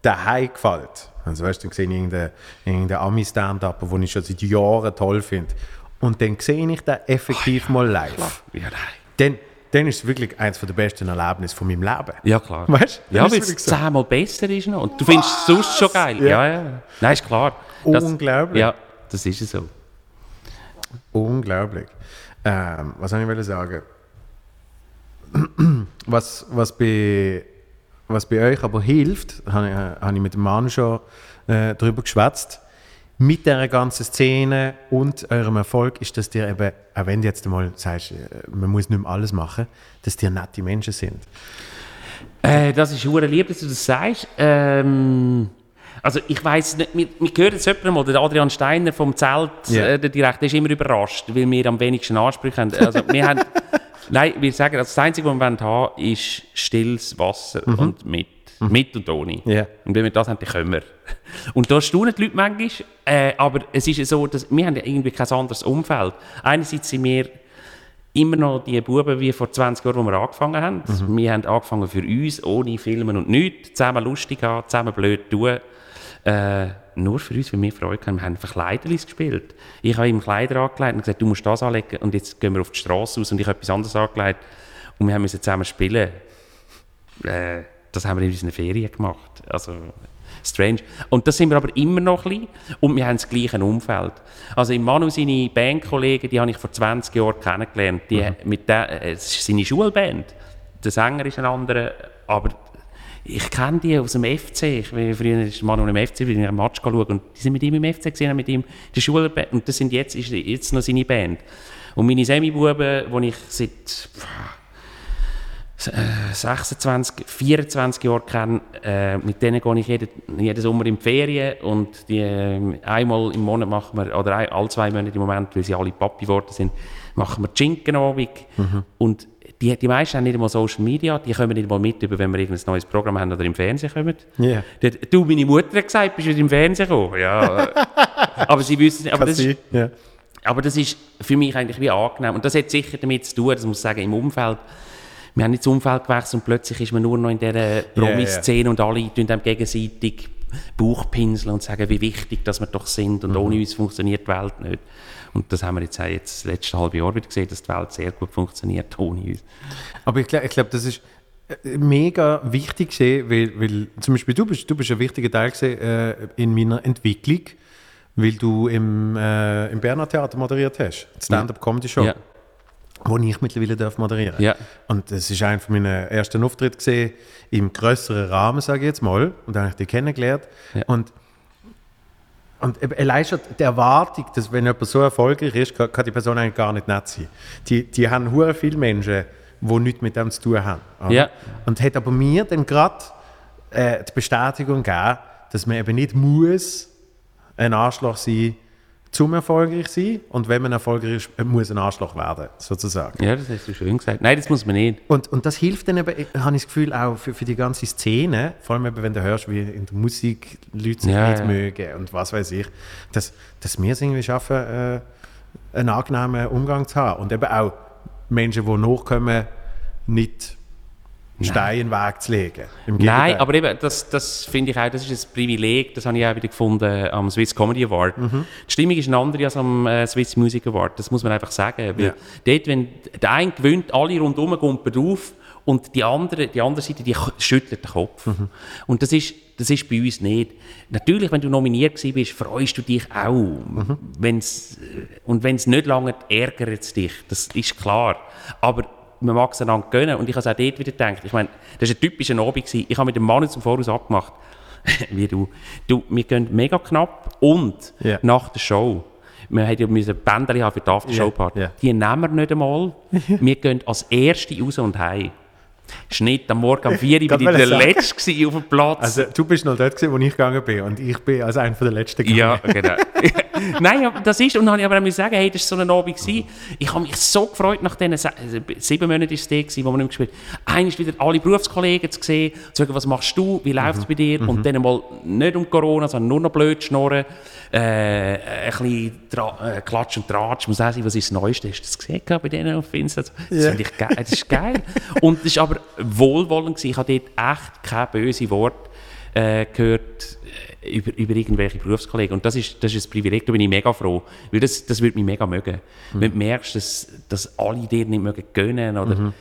daheim gefällt, also weißt du, dann sehe ich irgendeinen irgendein Ami-Stand-Up, den ich schon seit Jahren toll finde, und dann sehe ich den effektiv mal live, Ja, nein. dann, dann ist es wirklich eines der besten Erlebnisse von meinem Leben. Ja, klar. Weißt du? Ja, weil es so. zehnmal besser ist noch. Und du findest es sonst schon geil. Ja, ja. Nein, ist klar. Das- Unglaublich. Ja, das ist es so. Unglaublich. Ähm, was soll ich wollte sagen? Was, was, bei, was bei euch aber hilft, habe ich, habe ich mit dem Mann schon äh, darüber geschwätzt, mit der ganzen Szene und eurem Erfolg ist, dass ihr eben, auch wenn du jetzt mal sagst, äh, man muss nicht mehr alles machen, dass ihr nette Menschen sind. Äh, das ist hure lieb, dass du das sagst. Ähm, also ich weiß nicht, wir, wir hören jetzt jemanden mal, der Adrian Steiner vom Zelt, Ja. äh, der Direktor, der ist immer überrascht, weil wir am wenigsten Ansprüche haben. Also wir haben, nein, wir sagen, also das Einzige, was wir haben, ist stilles Wasser und mit. Mit und ohne. Ja. Und wenn wir das haben, dann können wir. Und da staunen die Leute manchmal. Äh, aber es ist ja so, dass wir haben ja irgendwie kein anderes Umfeld. Einerseits sind wir immer noch die Buben wie vor 20 Jahren, wo wir angefangen haben. Wir haben angefangen für uns, ohne Filmen und nichts, zusammen lustig haben, zusammen blöd tun. Äh, nur für uns, weil wir Freude haben. Wir haben Verkleiderlis gespielt. Ich habe ihm Kleider angelegt und gesagt, du musst das anlegen und jetzt gehen wir auf die Straße raus und ich habe etwas anderes angelegt und wir haben müssen zusammen spielen. Äh, das haben wir in unseren Ferien gemacht. Also, strange. Und das sind wir aber immer noch ein bisschen und wir haben das gleiche Umfeld. Also im Manu, seine Bandkollegen, die habe ich vor 20 Jahren kennengelernt. Die, mit der, äh, es ist seine Schulband. Der Sänger ist ein anderer, aber ich kenne die aus dem FC. Ich bin früher ist Manu im FC, bin ich einen Match schauen und die sind mit ihm im FC gesehen, mit ihm die Schulband und das sind jetzt, ist jetzt noch seine Band. Und meine Semi-Buben, die ich seit äh, 26, 24 Jahre kenne, äh, mit denen gehe ich jeden, jeden Sommer in die Ferien und die, äh, einmal im Monat machen wir, oder ein, alle zwei Monate im Moment, weil sie alle Papi geworden sind, machen wir Schinkenabend und die, die meisten haben nicht einmal Social Media, die kommen nicht einmal mit, über, wenn wir irgendein neues Programm haben oder im Fernsehen kommen. Der- Du, meine Mutter hat gesagt, bist du im Fernsehen gekommen? Ja. aber sie wissen nicht, aber das, ist, ja. aber das ist für mich eigentlich wie angenehm. Und das hat sicher damit zu tun, das muss ich sagen, im Umfeld. Wir haben nicht das Umfeld gewechselt und plötzlich ist man nur noch in dieser Promi-Szene und alle tun einem gegenseitig Bauchpinseln und sagen, wie wichtig dass wir doch sind und mhm. ohne uns funktioniert die Welt nicht. Und das haben wir jetzt, jetzt das letzte halbe Jahr wieder gesehen, dass die Welt sehr gut funktioniert ohne uns. Aber ich glaube, ich glaub, das ist äh, mega wichtig gesehen, weil, weil zum Beispiel du bist, du bist ein wichtiger Teil gesehen, äh, in meiner Entwicklung, weil du im, äh, im Berner Theater moderiert hast, Stand-up-Comedy-Show. Ja wo ich mittlerweile darf moderieren ja. Und es ist einer von meinen ersten Auftritte gesehen, im größeren Rahmen, sage ich jetzt mal. Und dann habe ich dich kennengelernt. Ja. Und, und allein schon die Erwartung, dass wenn jemand so erfolgreich ist, kann, kann die Person eigentlich gar nicht nett sein. Die, die haben hure viele Menschen, die nichts mit dem zu tun haben. Ja. Und hat aber mir dann gerade äh, die Bestätigung gegeben, dass man eben nicht muss ein Arschloch sein zum erfolgreich sein und wenn man erfolgreich ist, muss ein Arschloch werden, sozusagen. Ja, das hast du schön gesagt. Nein, das muss man nicht. Und, und das hilft dann eben, habe ich das Gefühl, auch für, für die ganze Szene, vor allem eben, wenn du hörst, wie in der Musik Leute sich ja, nicht ja. mögen und was weiß ich, dass, dass wir es irgendwie schaffen, äh, einen angenehmen Umgang zu haben und eben auch Menschen, die nachkommen, nicht Stein in den Weg zu legen. Nein, aber eben, das, das finde ich auch, das ist ein Privileg, das habe ich auch wieder gefunden am Swiss Comedy Award. Mhm. Die Stimmung ist eine andere als am äh, Swiss Music Award, das muss man einfach sagen. Weil ja. dort, wenn der eine gewinnt, alle rundherum gumpen drauf und die andere, die andere Seite, die schüttelt den Kopf. Mhm. Und das ist, das ist bei uns nicht. Natürlich, wenn du nominiert bist, freust du dich auch. Mhm. Wenn's, und wenn es nicht lange ärgert es dich, das ist klar. Aber man mag es einander gönnen. Und ich habe es auch dort wieder gedacht. Ich meine, das war ein typischer Abend. Gewesen. Ich habe mit dem Mann zum Voraus abgemacht, wie du. du. Wir gehen mega knapp und yeah. nach der Show. Wir haben ja müssen Bänder haben für die Aftershow-Party. Yeah. Yeah. Die nehmen wir nicht einmal. wir gehen als Erste raus und heim. Schnitt am Morgen um 4 Uhr bin ich der Letzte auf dem Platz. Also du bist noch dort, wo ich gegangen bin und ich bin als einer der Letzten gegangen. Ja, genau. Nein, das ist, und dann habe ich aber auch sagen, hey, das war so ein Abend gewesen. Ich habe mich so gefreut nach diesen also, sieben Monaten war es der, wo wir nicht gespielt haben. Einmal wieder alle Berufskollegen zu sehen, zu sagen, was machst du, wie läuft es mhm. bei dir? Mhm. Und dann mal nicht um Corona, sondern nur noch blöd schnurren, äh, ein bisschen äh, Klatsch und Tratsch. Ich muss auch sagen, was ist das Neueste? Hast du das gesehen bei denen auf Insta? Das yeah. finde ich geil. Das ist geil. und das ist aber wohlwollend gewesen. Ich habe dort echt kein böse Wort äh, gehört äh, über, über irgendwelche Berufskollegen. Und das ist, das ist ein Privileg, da bin ich mega froh. Weil das, das würde mich mega mögen. Mhm. Wenn du merkst, dass, dass alle dir nicht mögen gönnen oder mhm.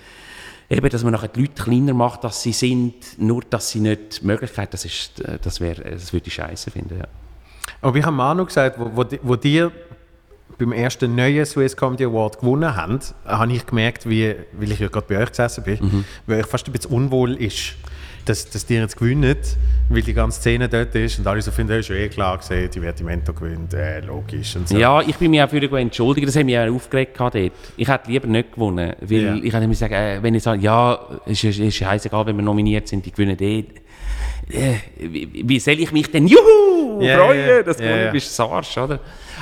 eben, dass man nachher die Leute kleiner macht, dass sie sind, nur dass sie nicht die Möglichkeit, das, ist, äh, das, wär, das würde ich scheiße finden. Ja. Aber wie haben Manu gesagt, wo, wo, wo dir beim ersten neuen Swiss Comedy Award gewonnen haben, habe ich gemerkt, wie, weil ich ja gerade bei euch gesessen bin, mhm. weil ich fast ein bisschen unwohl ist dass, dass die jetzt gewinnen, weil die ganze Szene dort ist und alle so finden, das ist eh klar gesehen, die Divertimento gewinnt, äh, logisch und so. Ja, ich bin mir auch für entschuldigt, das hat mich auch aufgeregt dort. Ich hätte lieber nicht gewonnen, weil yeah. ich hätte mir sagen, äh, wenn ich sage, ja, es ist, ist scheißegal, wenn wir nominiert sind, die gewinnen eh. Äh, wie, wie soll ich mich denn, juhu, yeah, freuen, yeah, dass du yeah, gewonnen bist, Arsch, oder?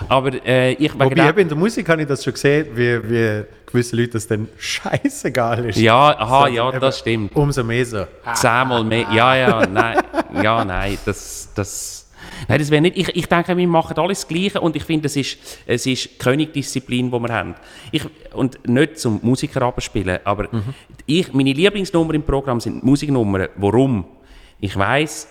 Aber äh, ich... Wobei, in der Musik habe ich das schon gesehen, wie, wie gewisse Leute das dann scheißegal ist. Ja, aha, so, ja, das stimmt. Umso mehr so. Zehnmal mehr, ja, ja, nein, ja, nein, das, das, nein, das wäre nicht, ich, ich denke, wir machen alles das Gleiche und ich finde, es ist, es ist Königdisziplin, die wir haben. Ich, und nicht zum Musiker abspielen, aber mhm. ich, meine Lieblingsnummern im Programm sind Musiknummern. Warum? Ich weiß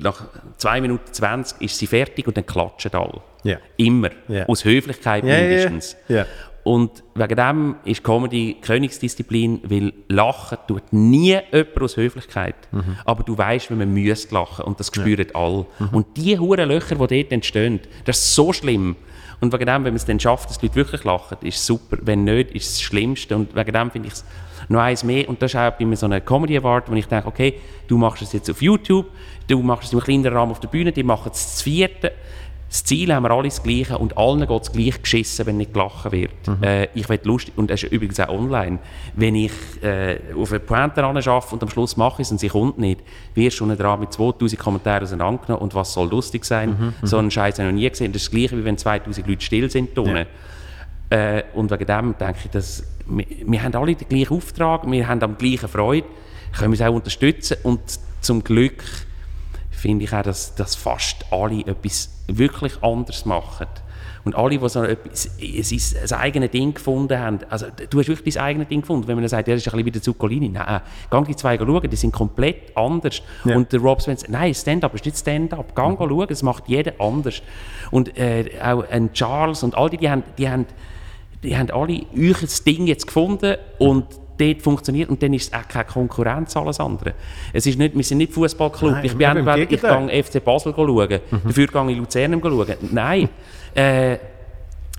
nach 2 Minuten 20 ist sie fertig und dann klatschen alle. Yeah. Immer. Yeah. Aus Höflichkeit yeah, mindestens. Yeah. Und wegen dem ist Comedy Königsdisziplin, weil Lachen tut nie jemand aus Höflichkeit. Mhm. Aber du weißt, wenn man müsste lachen und das spüren ja. alle. Mhm. Und die hohen Löcher, die dort entstehen, das ist so schlimm. Und wegen dem, wenn man es dann schafft, dass die Leute wirklich lachen, ist es super. Wenn nicht, ist es das Schlimmste. Und wegen dem finde ich es noch eins mehr. Und das ist auch bei mir so eine Comedy Award, wo ich denke, okay, du machst es jetzt auf YouTube, du machst es im kleineren Rahmen auf der Bühne, die machen es zu vierten das Ziel haben wir alle das Gleiche und allen geht es gleich geschissen, wenn nicht gelachen wird. Mhm. Äh, ich will lustig, und das ist übrigens auch online, wenn ich äh, auf eine Pointe arbeite und am Schluss mache ich es und sie kommt nicht, wirst du dran mit 2000 Kommentaren auseinandergenommen und was soll lustig sein? Mhm, mhm. so einen Scheiß habe ich noch nie gesehen. Das ist das Gleiche, wie wenn 2000 Leute still sind. Ja. Äh, und wegen dem denke ich, dass wir, wir haben alle den gleichen Auftrag, wir haben am gleichen Freude, können wir es auch unterstützen und zum Glück finde ich auch, dass, dass fast alle etwas wirklich anders machen. Und alle, die so etwas, es ist ein eigenes Ding gefunden haben, also du hast wirklich dein eigenes Ding gefunden, wenn man dann sagt, das ist ein bisschen wie der Zuccolini. Nein, gang die zwei schauen, die sind komplett anders. Ja. Und der Rob Spencer, nein, Stand-up ist nicht Stand-up, gang mhm. schauen, es macht jeder anders. Und äh, auch ein Charles und all die, die haben, die haben, die haben alle euch das Ding jetzt gefunden und dort funktioniert und dann ist es auch keine Konkurrenz alles andere. Es ist nicht, wir sind nicht Fußballclub. Ich bin entweder, ich gehe FC Basel schauen, mhm. dafür gehe ich Luzern schauen. Nein. äh,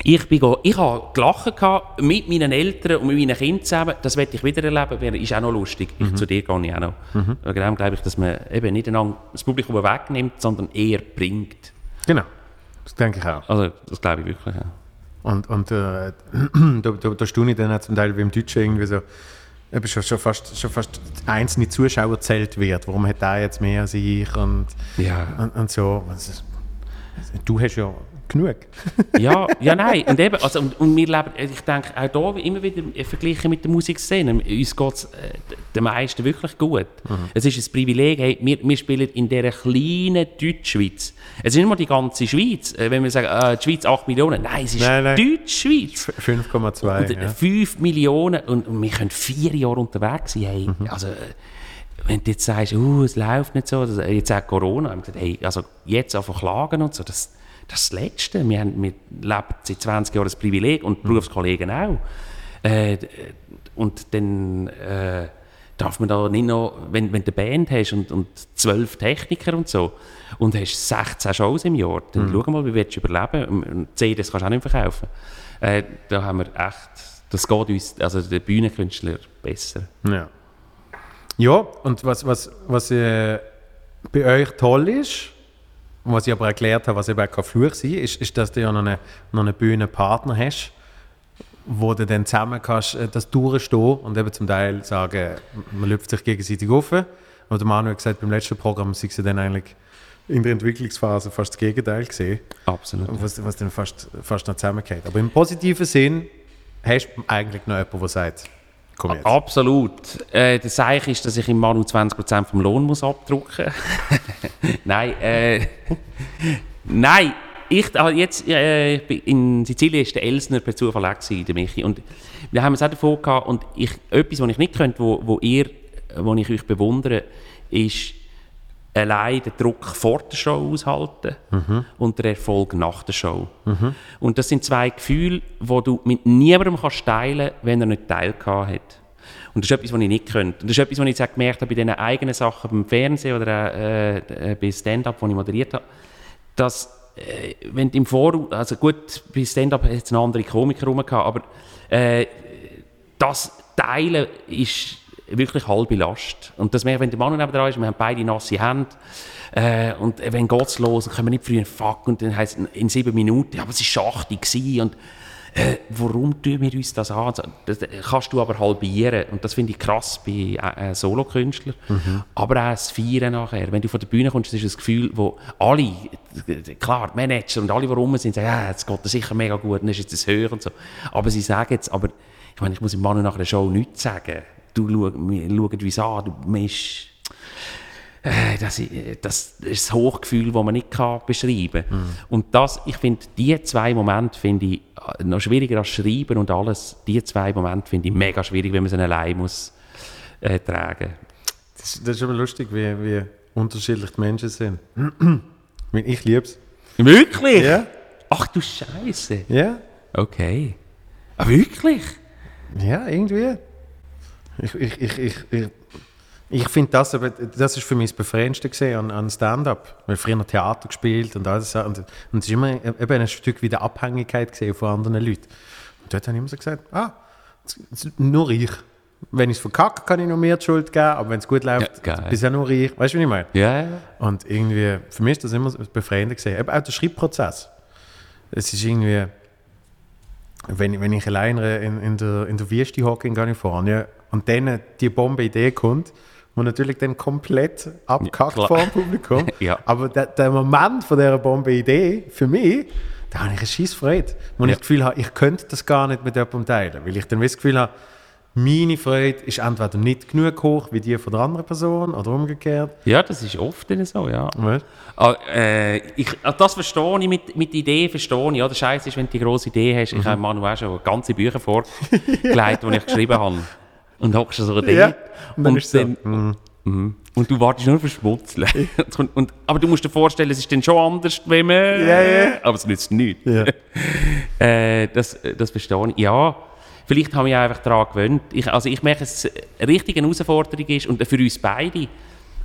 ich, bin ich habe gelacht mit meinen Eltern und mit meinen Kindern zusammen. Das werde ich wieder erleben, wäre ist auch noch lustig. Mhm. Ich, zu dir gehe ich auch noch. Mhm. Wegen glaube ich, dass man eben nicht das Publikum wegnimmt, sondern eher bringt. Genau, das denke ich auch. Also das glaube ich wirklich, ja. Und, und äh, da, da, da staune ich dann auch zum Teil wie im Deutschen irgendwie so, eben schon, schon, fast, schon fast einzelne Zuschauer zählt wird. Warum hat der jetzt mehr als ich und, ja. und, und so. Du hast ja genug. ja, ja, nein. Und eben, also, und, und wir leben, ich denke, auch hier immer wieder vergleichen mit der Musikszene. Uns geht es äh, den meisten wirklich gut. Mhm. Es ist ein Privileg, hey, wir, wir spielen in dieser kleinen Deutschschweiz. Es ist nicht mal die ganze Schweiz. Äh, wenn wir sagen, äh, die Schweiz 8 Millionen. Nein, es ist Deutschschweiz. 5,2. Ja. 5 Millionen. Und, und, wir können vier Jahre unterwegs sein. Hey. Mhm. Also, äh, wenn du jetzt sagst, uh, es läuft nicht so, jetzt auch Corona, haben gesagt, hey, also jetzt einfach klagen und so, das, das ist das Letzte. Wir, haben, wir leben seit 20 Jahren das Privileg und die Berufskollegen auch. Äh, und dann äh, darf man da nicht noch, wenn, wenn du eine Band hast und, und zwölf Techniker und so und hast 16 Shows im Jahr, dann mhm. schau mal, wie willst du überleben. Und CDs kannst du auch nicht verkaufen. Äh, da haben wir echt, das geht uns, also der Bühnenkünstler besser. Ja. Ja, und was, was, was äh, bei euch toll ist, was ich aber erklärt habe, was eben auch kein Fluch sein ist, ist, dass du ja noch einen, noch einen Bühnenpartner hast, wo du dann zusammen kannst, äh, das durchstehen und eben zum Teil sagen, man lüpft sich gegenseitig auf. Und der Manuel hat gesagt, beim letzten Programm sei sie dann eigentlich in der Entwicklungsphase fast das Gegenteil gesehen. Absolut. Was, was dann fast, fast noch zusammengeht. Aber im positiven Sinn hast du eigentlich noch jemanden, der sagt. Absolut. Äh, das Zeichen ist, dass ich im Manu 20% vom Lohn muss abdrucken muss. Nein, äh, nein, ich, aber jetzt, äh, in Sizilien war der Elsner per Zufall auch der Michi. Und wir haben es auch davon gehabt, und ich, etwas, was ich nicht könnte, wo, wo ihr, wo ich euch bewundere, ist allein den Druck vor der Show aushalten mhm. und der Erfolg nach der Show. Mhm. Und das sind zwei Gefühle, die du mit niemandem kannst teilen kannst, wenn er nicht teilgehabt hat. Und das ist etwas, was ich nicht könnte. Und das ist etwas, was ich jetzt gemerkt habe bei diesen eigenen Sachen beim Fernsehen oder äh, äh, bei Stand-Up, die ich moderiert habe, dass äh, wenn im Forum, also gut, bei Stand-Up hat es eine andere Komiker rum aber äh, das Teilen ist wirklich halbe Last. Und das merkt, wenn der Mann neben dran ist, wir haben beide nasse Hände, äh, und wenn geht's los, dann können wir nicht früher fuck und dann heisst es in sieben Minuten, ja, aber es war schachtig und äh, warum tun wir uns das an? Das kannst du aber halbieren. Und das finde ich krass bei äh, äh, Solokünstlern. Mhm. Aber auch das Feiern nachher. Wenn du von der Bühne kommst, das ist das Gefühl, wo alle, klar, die Manager und alle, die rum sind, sagen, ja, jetzt geht das sicher mega gut, dann ist jetzt das höher und so. Aber sie sagen jetzt, aber ich meine, ich muss dem Mann nach einer Show nichts sagen. Du schau, wir schauen uns an, du bist äh, das, das ist das Hochgefühl, das man nicht kann beschreiben kann. Mhm. Und das, ich finde, diese zwei Momente finde ich äh, noch schwieriger als Schreiben und alles. Diese zwei Momente finde ich mega schwierig, wenn man sie allein muss äh, tragen das, das ist aber lustig, wie, wie unterschiedlich die Menschen sind. ich liebe es. Wirklich? Ja. Ach du Scheiße. Ja. Okay. Ah, wirklich? Ja, irgendwie. Ich, ich, ich, ich, ich ich finde das, das ist für mich das Befreiendste an, an Stand-up. Wir haben früher Theater gespielt und alles. Und, und es ist immer eben ein Stück wie der Abhängigkeit gesehen von anderen Leuten. Und dort habe ich immer so gesagt, ah, nur ich. Wenn ich es verkacke, kann ich noch mehr Schuld geben, aber wenn es gut läuft, ja, bist du ja nur ich. Weißt du, wie ich meine? Ja, ja. Und irgendwie, für mich ist das immer befreiend gesehen. Eben auch der Schreibprozess. Es ist irgendwie, wenn, wenn ich alleine in, in, der, in der Wüste hocke in Kalifornien und dann die Bombe-Idee kommt, wo natürlich dann komplett abkackt ja, vor dem Publikum. ja. Aber der, der, Moment von dieser Bombe-Idee, für mich, da habe ich eine Scheissfreude. Wo ja. ich das Gefühl habe, ich könnte das gar nicht mit jemandem teilen. Weil ich dann das Gefühl habe, meine Freude ist entweder nicht genug hoch wie die von der anderen Person oder umgekehrt. Ja, das ist oft so, ja. Weißt? Ah, äh, ich, ah, das verstehe ich, mit, mit Ideen verstehe ich. Ja, der Scheiß ist, wenn du die grosse Idee hast. Ich habe Manu auch schon ganze Bücher vorgelegt, die ich geschrieben habe. Und hockst so dort. Ja, und dann und, ist so, dann, Mhm. und du wartest nur auf Schmutzeln. und, und, aber du musst dir vorstellen, es ist dann schon anders, wenn man... Ja, ja. Aber es nützt nichts. Ja. Äh, das, das verstehe ich. Ja, vielleicht habe ich mich einfach daran gewöhnt. Ich, also ich merke, dass es eine richtige Herausforderung ist und für uns beide.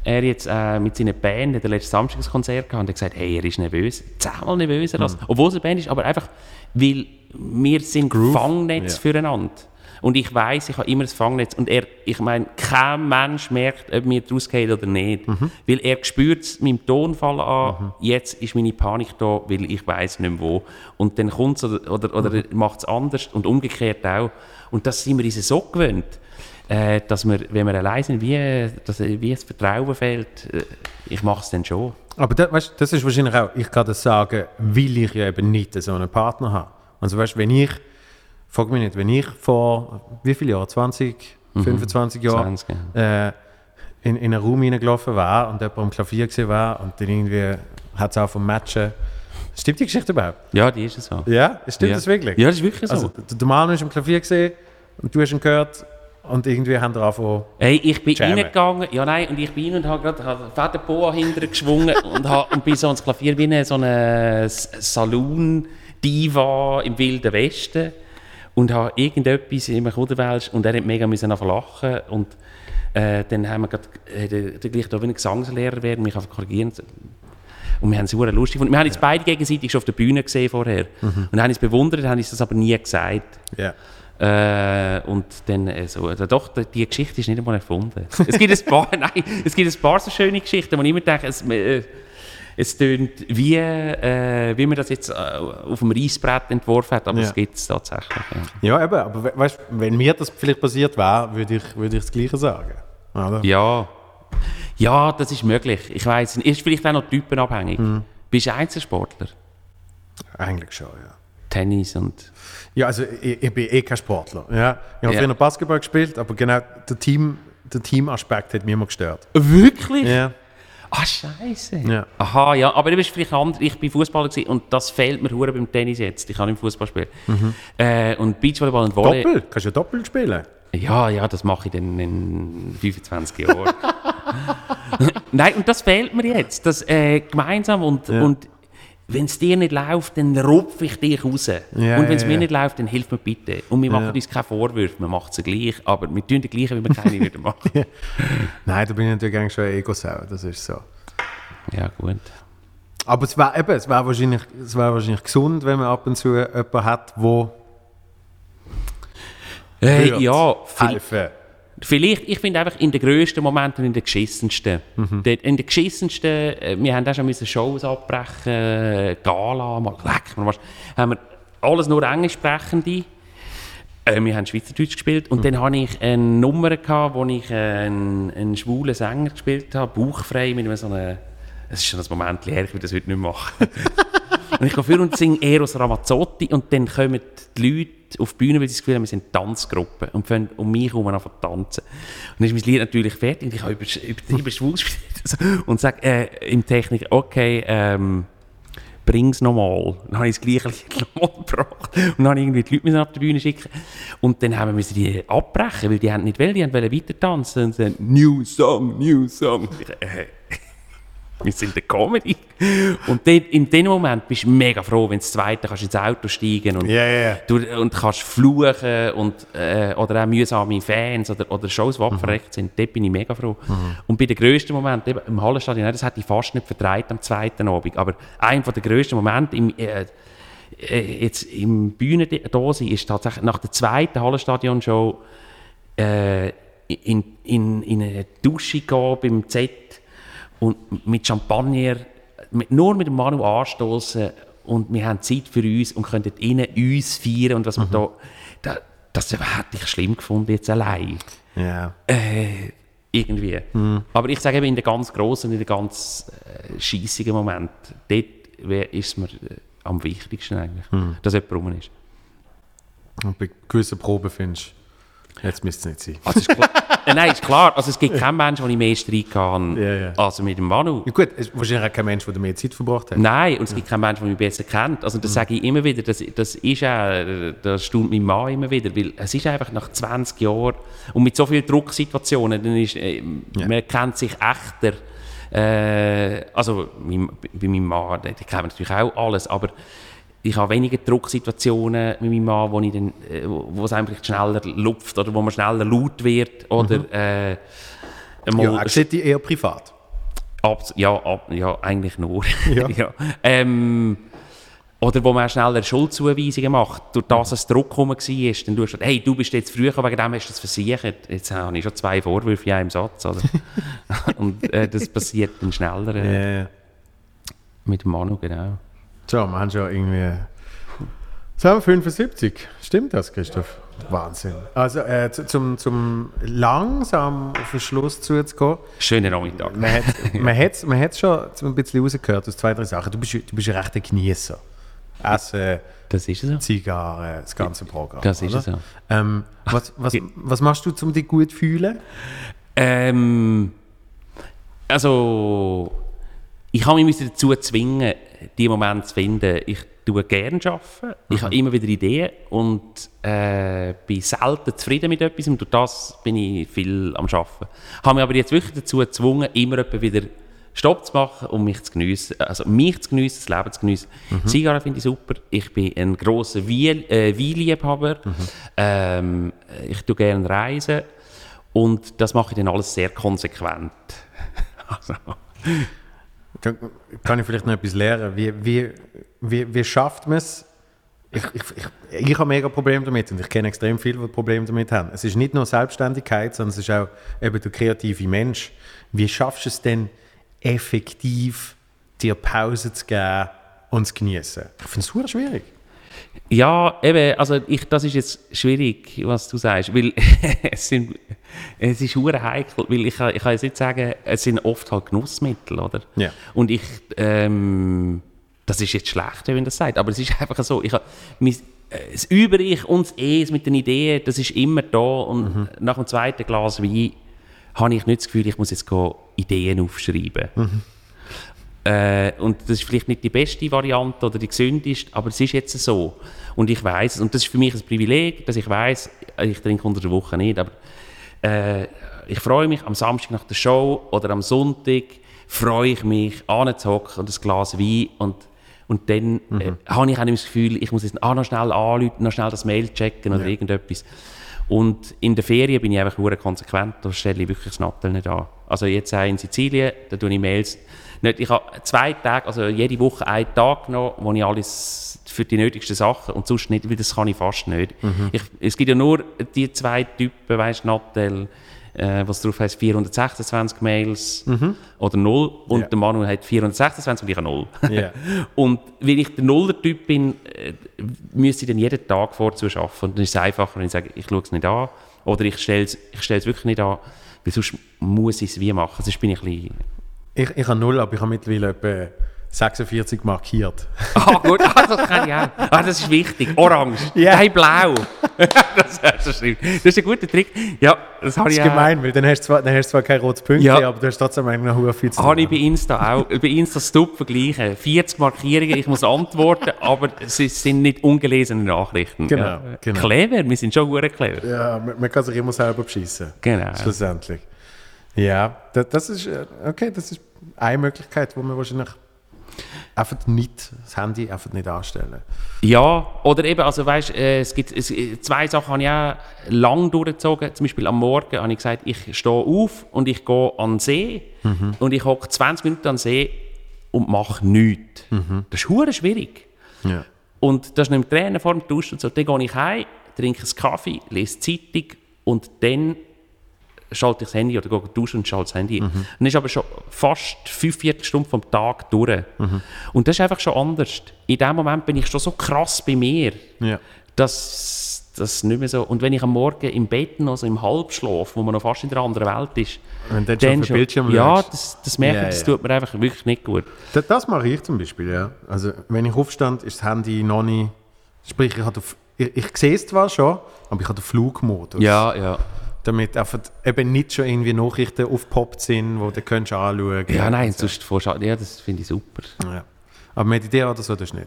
Er jetzt äh, mit seiner Band hat er letztes Samstag ein Konzert gehabt und hat gesagt, hey, er ist nervös. Zehnmal nervöser Mhm. als... Obwohl es eine Band ist, aber einfach, weil wir sind Fangnetz Ja. füreinander. Und ich weiß, ich habe immer ein Fangnetz. Und er, ich meine, kein Mensch merkt, ob mir draus geht oder nicht. Mhm. Weil er spürt es meinem Tonfall an, jetzt ist meine Panik da, weil ich weiß nicht mehr wo. Und dann kommt es oder, oder, oder Mhm. macht es anders und umgekehrt auch. Und das sind wir uns so gewöhnt, äh, dass wir, wenn wir allein sind, wie, dass, wie das Vertrauen fehlt, äh, ich mache es dann schon. Aber das, weißt, das ist wahrscheinlich auch, ich kann das sagen, weil ich ja eben nicht so einen Partner habe. Also weißt, wenn ich, frag mich nicht, wenn ich vor, wie viele Jahre, 20, 25 Jahren 20, äh, in, in einen Raum reingelaufen war und jemand am Klavier gesehen war und dann irgendwie hat es auch vom Matchen. Stimmt die Geschichte überhaupt? Ja, die ist es so. Ja? Stimmt ja. das wirklich? Ja, das ist wirklich so. Also der, Manu ist am Klavier gesehen und du hast ihn gehört und irgendwie haben wir angefangen. Hey, ich bin Jammen. reingegangen, ja nein, und ich bin rein und habe gerade hab fette Boa hinterher geschwungen und, hab, und bin so ans Klavier wie so eine Saloon-Diva im Wilden Westen und habe irgendetwas im Kuderwelsch und er hat mega müssen lachen und äh, dann haben wir gerade, äh, der, der gleich da wie ein Gesangslehrer werden, mich einfach korrigieren und wir haben es super lustig gefunden. Wir haben uns beide gegenseitig schon auf der Bühne gesehen vorher und haben uns bewundert, haben uns das aber nie gesagt. Ja. Äh, und dann äh, so, also doch, die, die Geschichte ist nicht einmal erfunden. Es gibt ein paar, nein, es gibt ein paar so schöne Geschichten, wo ich immer denke, es, äh, es tönt wie, äh, wie man das jetzt äh, auf dem Reisbrett entworfen hat, aber Ja. es gibt es tatsächlich. Ja. Ja, eben, aber we- weißt, wenn mir das vielleicht passiert wäre, würde ich, würde ich das Gleiche sagen. Oder? ja. Ja, das ist möglich. Ich weiß, ist vielleicht auch noch typenabhängig. Bist du Einzelsportler? Eigentlich schon, ja. Tennis und. Ja, also ich, ich bin eh kein Sportler. Ja. Ich habe Ja. früher Basketball gespielt, aber genau der, Team, der Teamaspekt hat mich immer gestört. Wirklich? Ja. Ah, Scheiße. Ja. Aha, ja, aber du bist vielleicht anders. Ich bin Fußballer und das fehlt mir hure beim Tennis jetzt. Ich kann nicht Fußball spielen. Äh, und Beachvolleyball und Volley. Doppel? Kannst du ja doppelt spielen? Ja, ja, das mache ich dann in 25 Jahren. Nein, und das fehlt mir jetzt. Das äh, gemeinsam und, Ja. und wenn es dir nicht läuft, dann rupfe ich dich raus. Ja, und wenn es ja, mir ja. nicht läuft, dann hilf mir bitte. Und wir machen uns keine Vorwürfe, wir machen es gleich, aber wir tun den gleichen, wie wir keine würden machen. Nein, da bin ich natürlich eigentlich schon ein Ego-Sau, das ist so. Ja, gut. Aber es wäre eben, es wäre wahrscheinlich, es wär wahrscheinlich gesund, wenn man ab und zu jemanden hat, der Äh, ja, helfen. Vielleicht, ich finde einfach in den grössten Momenten in den geschissensten. Dort, in den geschissensten, äh, wir haben auch schon müssen Shows abbrechen, äh, Gala, mal leck, mal haben wir alles nur Englischsprechende. Äh, wir haben Schweizerdeutsch gespielt und dann hatte ich eine Nummer, gehabt, wo ich einen, einen schwulen Sänger gespielt habe, bauchfrei, mit einem so einem, es ist schon ein Moment her, ich würde das heute nicht machen. und ich gehe vor und singe Eros Ramazzotti und dann kommen die Leute auf die Bühne, weil sie das Gefühl haben, wir sind Tanzgruppe und fangen um mich herum an zu tanzen. Und dann ist mein Lied natürlich fertig und ich habe über, über, schwul gespielt und sage äh, im Techniker, okay, ähm, bring's nochmal. Dann habe ich das gleiche Lied nochmal gebracht. Und dann habe ich irgendwie die Leute auf die Bühne schicken. Und dann haben wir die abbrechen, weil die haben nicht wollen, die haben wollen weiter tanzen. Und dann, new song, new song. Ich, äh, wir sind der Comedy. Und dort, in dem Moment bist du mega froh, wenn du das zweite kannst ins Auto steigen und, ja, ja. du, und kannst fluchen und, äh, oder auch mühsame Fans oder, oder Shows, die abverreckt sind. Dort bin ich mega froh. Und bei den grössten Momenten, eben im Hallenstadion, das hätte ich fast nicht vertreibt am zweiten Abend, aber einer der grössten Momente im, äh, äh, jetzt im da sein, ist tatsächlich nach der zweiten Hallenstadion-Show äh, in, in, in eine Dusche gehen beim Z und mit Champagner, mit, nur mit dem Manu anstoßen und wir haben Zeit für uns und können innen uns feiern und was wir da, da, das hätte ich schlimm gefunden jetzt allein. Ja. Äh, irgendwie. Aber ich sage eben in den ganz grossen, in den ganz äh, scheissigen Moment, dort ist es mir äh, am wichtigsten eigentlich, dass jemand rum ist. Und bei gewissen Proben findest Jetzt müsste es nicht sein. Also ist klar, äh, nein, ist klar. Also es gibt keinen Menschen, den ich mehr Streit habe Ja, ja. als mit dem Manu. Ja, gut, es ist wahrscheinlich auch kein Mensch, der mehr Zeit verbracht hat. Nein, und es gibt keinen Menschen, der mich besser kennt. Also das sage ich immer wieder, das, das ist auch, das staunt mein Mann immer wieder, weil es ist einfach nach 20 Jahren und mit so vielen Drucksituationen, dann ist, äh, man kennt sich echter. Äh, also mein, bei meinem Mann, der kennt natürlich auch alles, aber ich habe weniger Drucksituationen mit meinem Mann, wo, ich dann, äh, wo es einfach schneller lupft oder wo man schneller laut wird oder äh, einmal Ja, sieht die eher privat. Abs ja, ab ja, eigentlich nur. Ja. Ähm, oder wo man auch schneller Schuldzuweisungen macht, durch das es Druck herum war, dann tust du, hey, du bist jetzt früher, wegen dem hast du das versichert. Jetzt habe ich schon zwei Vorwürfe in einem Satz. Oder? Und äh, das passiert dann schneller äh, Ja. mit dem Manu, genau. So, wir haben schon irgendwie. Haben wir 75. Stimmt das, Christoph? Wahnsinn. Also, äh, zu- zum, zum langsam auf den Schluss zuzukommen. Schönen Nachmittag. Man hat man hat's, man hat's schon ein bisschen rausgehört aus zwei, drei Sachen. Du bist, du bist ein rechter Genießer. Essen, Das ist so. Zigarren, das ganze Programm. Das ist oder? so. Ähm, was, was, was machst du, um dich gut zu fühlen? Ähm, also, ich habe mich dazu zwingen, die Momente zu finden. Ich tue gerne arbeiten, ich habe immer wieder Ideen und äh, bin selten zufrieden mit etwas und durch das bin ich viel am Arbeiten. Habe mich aber jetzt wirklich dazu gezwungen, immer wieder Stopp zu machen, um mich zu geniessen. Also mich zu geniessen, das Leben zu geniessen. Zigarren finde ich super. Ich bin ein grosser äh, Weinliebhaber. Ähm, ich tue gerne reisen. Und das mache ich dann alles sehr konsequent. also, Kann, ich vielleicht noch etwas lernen? Wie, wie, wie, wie schafft man es? Ich, ich, ich, ich habe mega Probleme damit und ich kenne extrem viele, die Probleme damit haben. Es ist nicht nur Selbstständigkeit, sondern es ist auch eben der kreative Mensch. Wie schaffst du es denn, effektiv dir Pause zu geben und zu genießen? Ich finde es super schwierig. Ja, eben, also ich, das ist jetzt schwierig, was du sagst, weil es, sind, es ist hure heikel, weil ich, kann- ich kann jetzt nicht sagen, es sind oft halt Genussmittel, oder? Ja. Und ich, ähm, das ist jetzt schlecht, wenn man das sagt, aber es ist einfach so, ich, hab- mein, äh, das Über-Ich und das Es mit den Ideen, das ist immer da und nach dem zweiten Glas Wein habe ich nicht das Gefühl, ich muss jetzt Ideen aufschreiben. Äh, und das ist vielleicht nicht die beste Variante oder die gesündeste, aber es ist jetzt so. Und ich weiß. Und das ist für mich ein Privileg, dass ich weiß, ich trinke unter der Woche nicht, aber äh, ich freue mich am Samstag nach der Show oder am Sonntag freue ich mich, anzuhocken und ein Glas Wein und und dann äh, habe ich auch nicht das Gefühl, ich muss jetzt ah, noch schnell anrufen, noch schnell das Mail checken oder irgendetwas. Und in der Ferien bin ich einfach hure konsequent, da stelle ich wirklich das Nattel nicht an. Also jetzt auch in Sizilien, da tue ich Mails nicht. Ich habe zwei Tage, also jede Woche einen Tag genommen, wo ich alles für die nötigsten Sachen und sonst nicht, weil das kann ich fast nicht. Ich, es gibt ja nur die zwei Typen, weißt du, Nattel, äh, was drauf heißt 426 Mails oder 0 und Ja. der Manu hat 426 und ich habe 0. Ja. Und weil ich der Nuller-Typ bin, äh, müsste ich dann jeden Tag vorzu arbeiten. Und dann ist es einfacher, wenn ich sage, ich schaue es nicht an. Oder ich stelle es ich wirklich nicht an, weil sonst muss ich es wie machen. Sonst bin ich ein bisschen... Ich, ich habe null, aber ich habe mittlerweile etwa 46 markiert. Ah, gut, ah, das kann ich auch. Ah, das ist wichtig. Orange. Ja. Nein, blau. das, das, ist ein guter Trick. Ja, das habe Das ich ist auch. gemein, weil dann hast du zwar, dann hast du zwar kein rotes Pünktchen, Ja. aber du hast trotzdem eigentlich noch viel zu Habe ich bei Insta auch. Bei Insta Stub vergleichen. 40 Markierungen, ich muss antworten, aber es sind nicht ungelesene Nachrichten. Genau, ja. genau. Clever, wir sind schon gut clever. Ja, man, man kann sich immer selber beschissen. Genau. Schlussendlich. Ja, das, das ist, äh, okay, das ist eine Möglichkeit, wo man wahrscheinlich einfach nicht, das Handy einfach nicht anstellen. Ja, oder eben, also weißt, äh, es gibt es, äh, zwei Sachen, habe ich auch lang durchgezogen. Zum Beispiel am Morgen habe ich gesagt, ich stehe auf und ich gehe an den See und ich hocke 20 Minuten an den See und mache nichts. Das ist hure schwierig. Ja. Und das ist nicht Tränen vor dem Duschen und so. Dann gehe ich heim, trinke einen Kaffee, lese Zeitung und dann schalte ich das Handy oder gehe duschen und schalte das Handy ein. Dann ist aber schon fast fünf Viertelstunden vom Tag durch. Und das ist einfach schon anders. In dem Moment bin ich schon so krass bei mir, Ja. dass das nicht mehr so... Und wenn ich am Morgen im Bett noch so im Halbschlaf, wo man noch fast in der anderen Welt ist, Wenn du dann schon Bildschirm ja, das, das merke Ja, ich, das ja. tut mir einfach wirklich nicht gut. Das, das mache ich zum Beispiel, ja. Also, wenn ich aufstand, ist das Handy noch nicht, sprich, ich habe, ich, ich sehe es zwar schon, aber ich habe den Flugmodus. Ja, ja. Damit einfach eben nicht schon irgendwie Nachrichten aufgepoppt sind, wo du kannst anschauen Ja, nein, so. sonst vorschau- Ja, das finde ich super. Ja. Aber meditieren oder so, das nicht.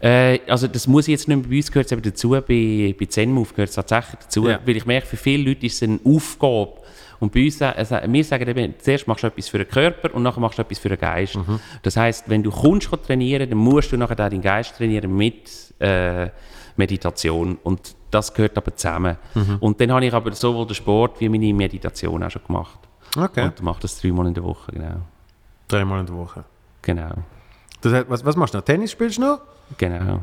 Äh, also das muss ich jetzt nicht mehr bei uns gehört eben dazu, bei, bei Zenmove gehört es tatsächlich dazu, Ja. weil ich merke, für viele Leute ist es eine Aufgabe und bei uns, äh, sa- wir sagen eben, zuerst machst du etwas für den Körper und nachher machst du etwas für den Geist. Mhm. Das heißt, wenn du kann trainieren, dann musst du nachher deinen Geist trainieren mit äh, Meditation und das gehört aber zusammen. Mhm. Und dann habe ich aber sowohl den Sport wie meine Meditation auch schon gemacht. Okay. Und mache das dreimal in der Woche, genau. Dreimal in der Woche. Genau. Das heißt, was, was machst du noch? Tennis spielst du noch? Genau.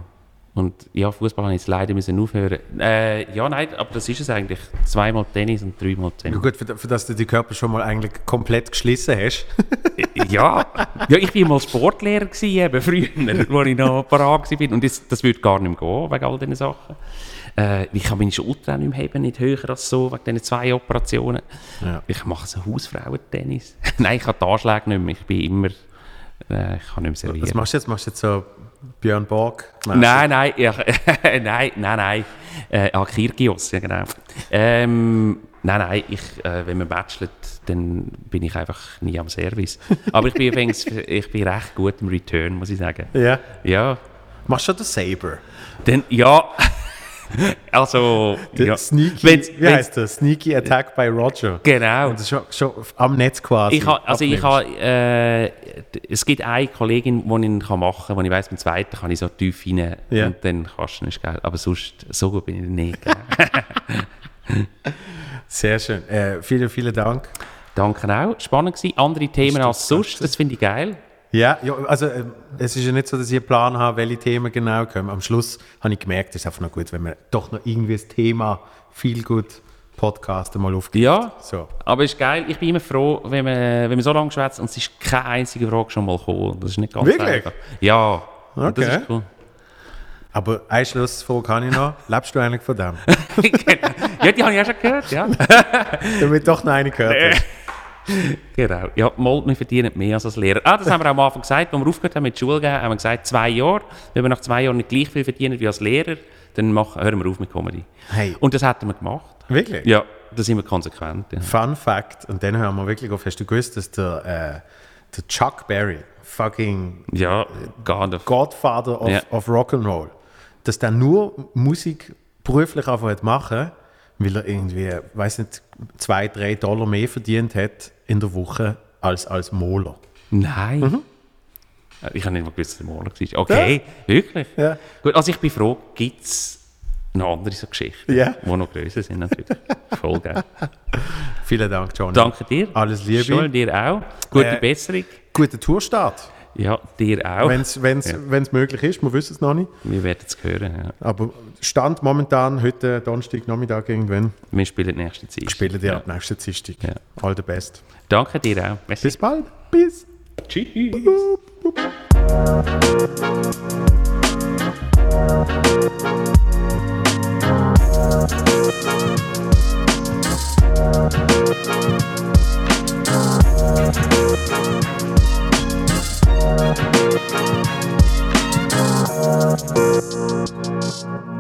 Und ja, Fußball habe ich jetzt leider müssen aufhören. Äh, ja, nein, aber das ist es eigentlich. Zweimal Tennis und dreimal Ja, Tennis. gut, für, für das du die Körper schon mal eigentlich komplett geschlissen hast. ja. ja, ich war mal Sportlehrer gewesen, eben früher, wo ich noch parat war. Und das, das würde gar nicht mehr gehen, wegen all diesen Sachen. Äh, ich kann meine Schulter auch nicht mehr heben, nicht höher als so, wegen diesen zwei Operationen. Ja. Ich mache so Hausfrauentennis. nein, ich habe die Anschläge nicht mehr. Ich bin immer... Äh, ich kann nicht mehr Was servieren. machst du jetzt? Machst du jetzt so Björn Borg? Nein, nein, ja, nein, nein, nein. Äh, ah, Kirgios, ja genau. Ähm, nein, nein, ich, äh, wenn man bachelort, dann bin ich einfach nie am Service. Aber ich bin, übrigens, ich bin recht gut im Return, muss ich sagen. Ja. Ja, Machst du den Saber? dann, ja, also, ja. Sneaky, Wenn's- wie wenn's- heißt der? Sneaky Attack by Roger. Genau. Und das schon, schon am Netz quasi. Ich ha, also ich ha, äh, es gibt eine Kollegin, die ich kann machen kann, wo ich weiss, beim zweiten kann ich so tief rein Ja. und dann kannst du nicht, gell? Aber sonst, so gut bin ich nicht. Sehr schön. Äh, vielen, vielen Dank. Danke auch. Spannend gewesen. Andere Themen das als sonst, das finde ich geil. Ja, ja also ähm, es ist ja nicht so, dass ich einen Plan habe, welche Themen genau kommen. Am Schluss habe ich gemerkt, es ist einfach noch gut, wenn man doch noch irgendwie das Thema viel gut Podcast mal aufgibt. Ja, So. aber es ist geil. Ich bin immer froh, wenn man, wenn man so lange schwätzt und es ist keine einzige Frage schon mal gekommen. Das ist nicht ganz Wirklich? einfach. Ja, und das Okay. ist cool. Aber eine Schlussfrage habe ich noch. Lebst du eigentlich von dem? ja, die habe ich auch schon gehört, ja. Damit doch noch eine gehört hast. Genau. Ja, mal, wir verdienen mehr als als Lehrer. Ah, das haben wir auch am Anfang gesagt, als wir aufgehört haben mit Schule gehen, haben wir gesagt, zwei Jahre. Wenn wir nach zwei Jahren nicht gleich viel verdienen wie als Lehrer, dann machen, hören wir auf mit Comedy. Hey, Und das hätten wir gemacht. wirklich? Ja, da sind wir konsequent. Ja. Fun Fact, und dann hören wir wirklich auf. Hast du gewusst, dass der, äh, der Chuck Berry, fucking Ja, gar nicht. Godfather of, Ja. of Rock'n'Roll, dass der nur Musik beruflich einfach hat machen, weil er irgendwie, weiß nicht, zwei, drei Dollar mehr verdient hat in der Woche als als Moler. Nein. Mhm. Ich habe nicht mal gewusst, dass der Maler war. Okay, wirklich? Ja. Gut, also ich bin froh, gibt es noch andere so Geschichten, Ja. die noch grösser sind natürlich. Voll geil. Vielen Dank, Johnny. Danke dir. Alles Liebe. Schon dir auch. Gute Äh, Besserung. Guten Tourstart, Ja, dir auch. wenn es wenn's, Ja. wenn's möglich ist. Wir wissen es noch nicht. Wir werden es hören. Ja. Aber Stand momentan, heute Donnerstag, Nachmittag irgendwann, Wir spielen nächste Zeit. spielen wir ja. ab nächsten Dienstag. Ja. All the best. Danke dir auch. Merci. Bis bald. Bis. Tschüss. Thank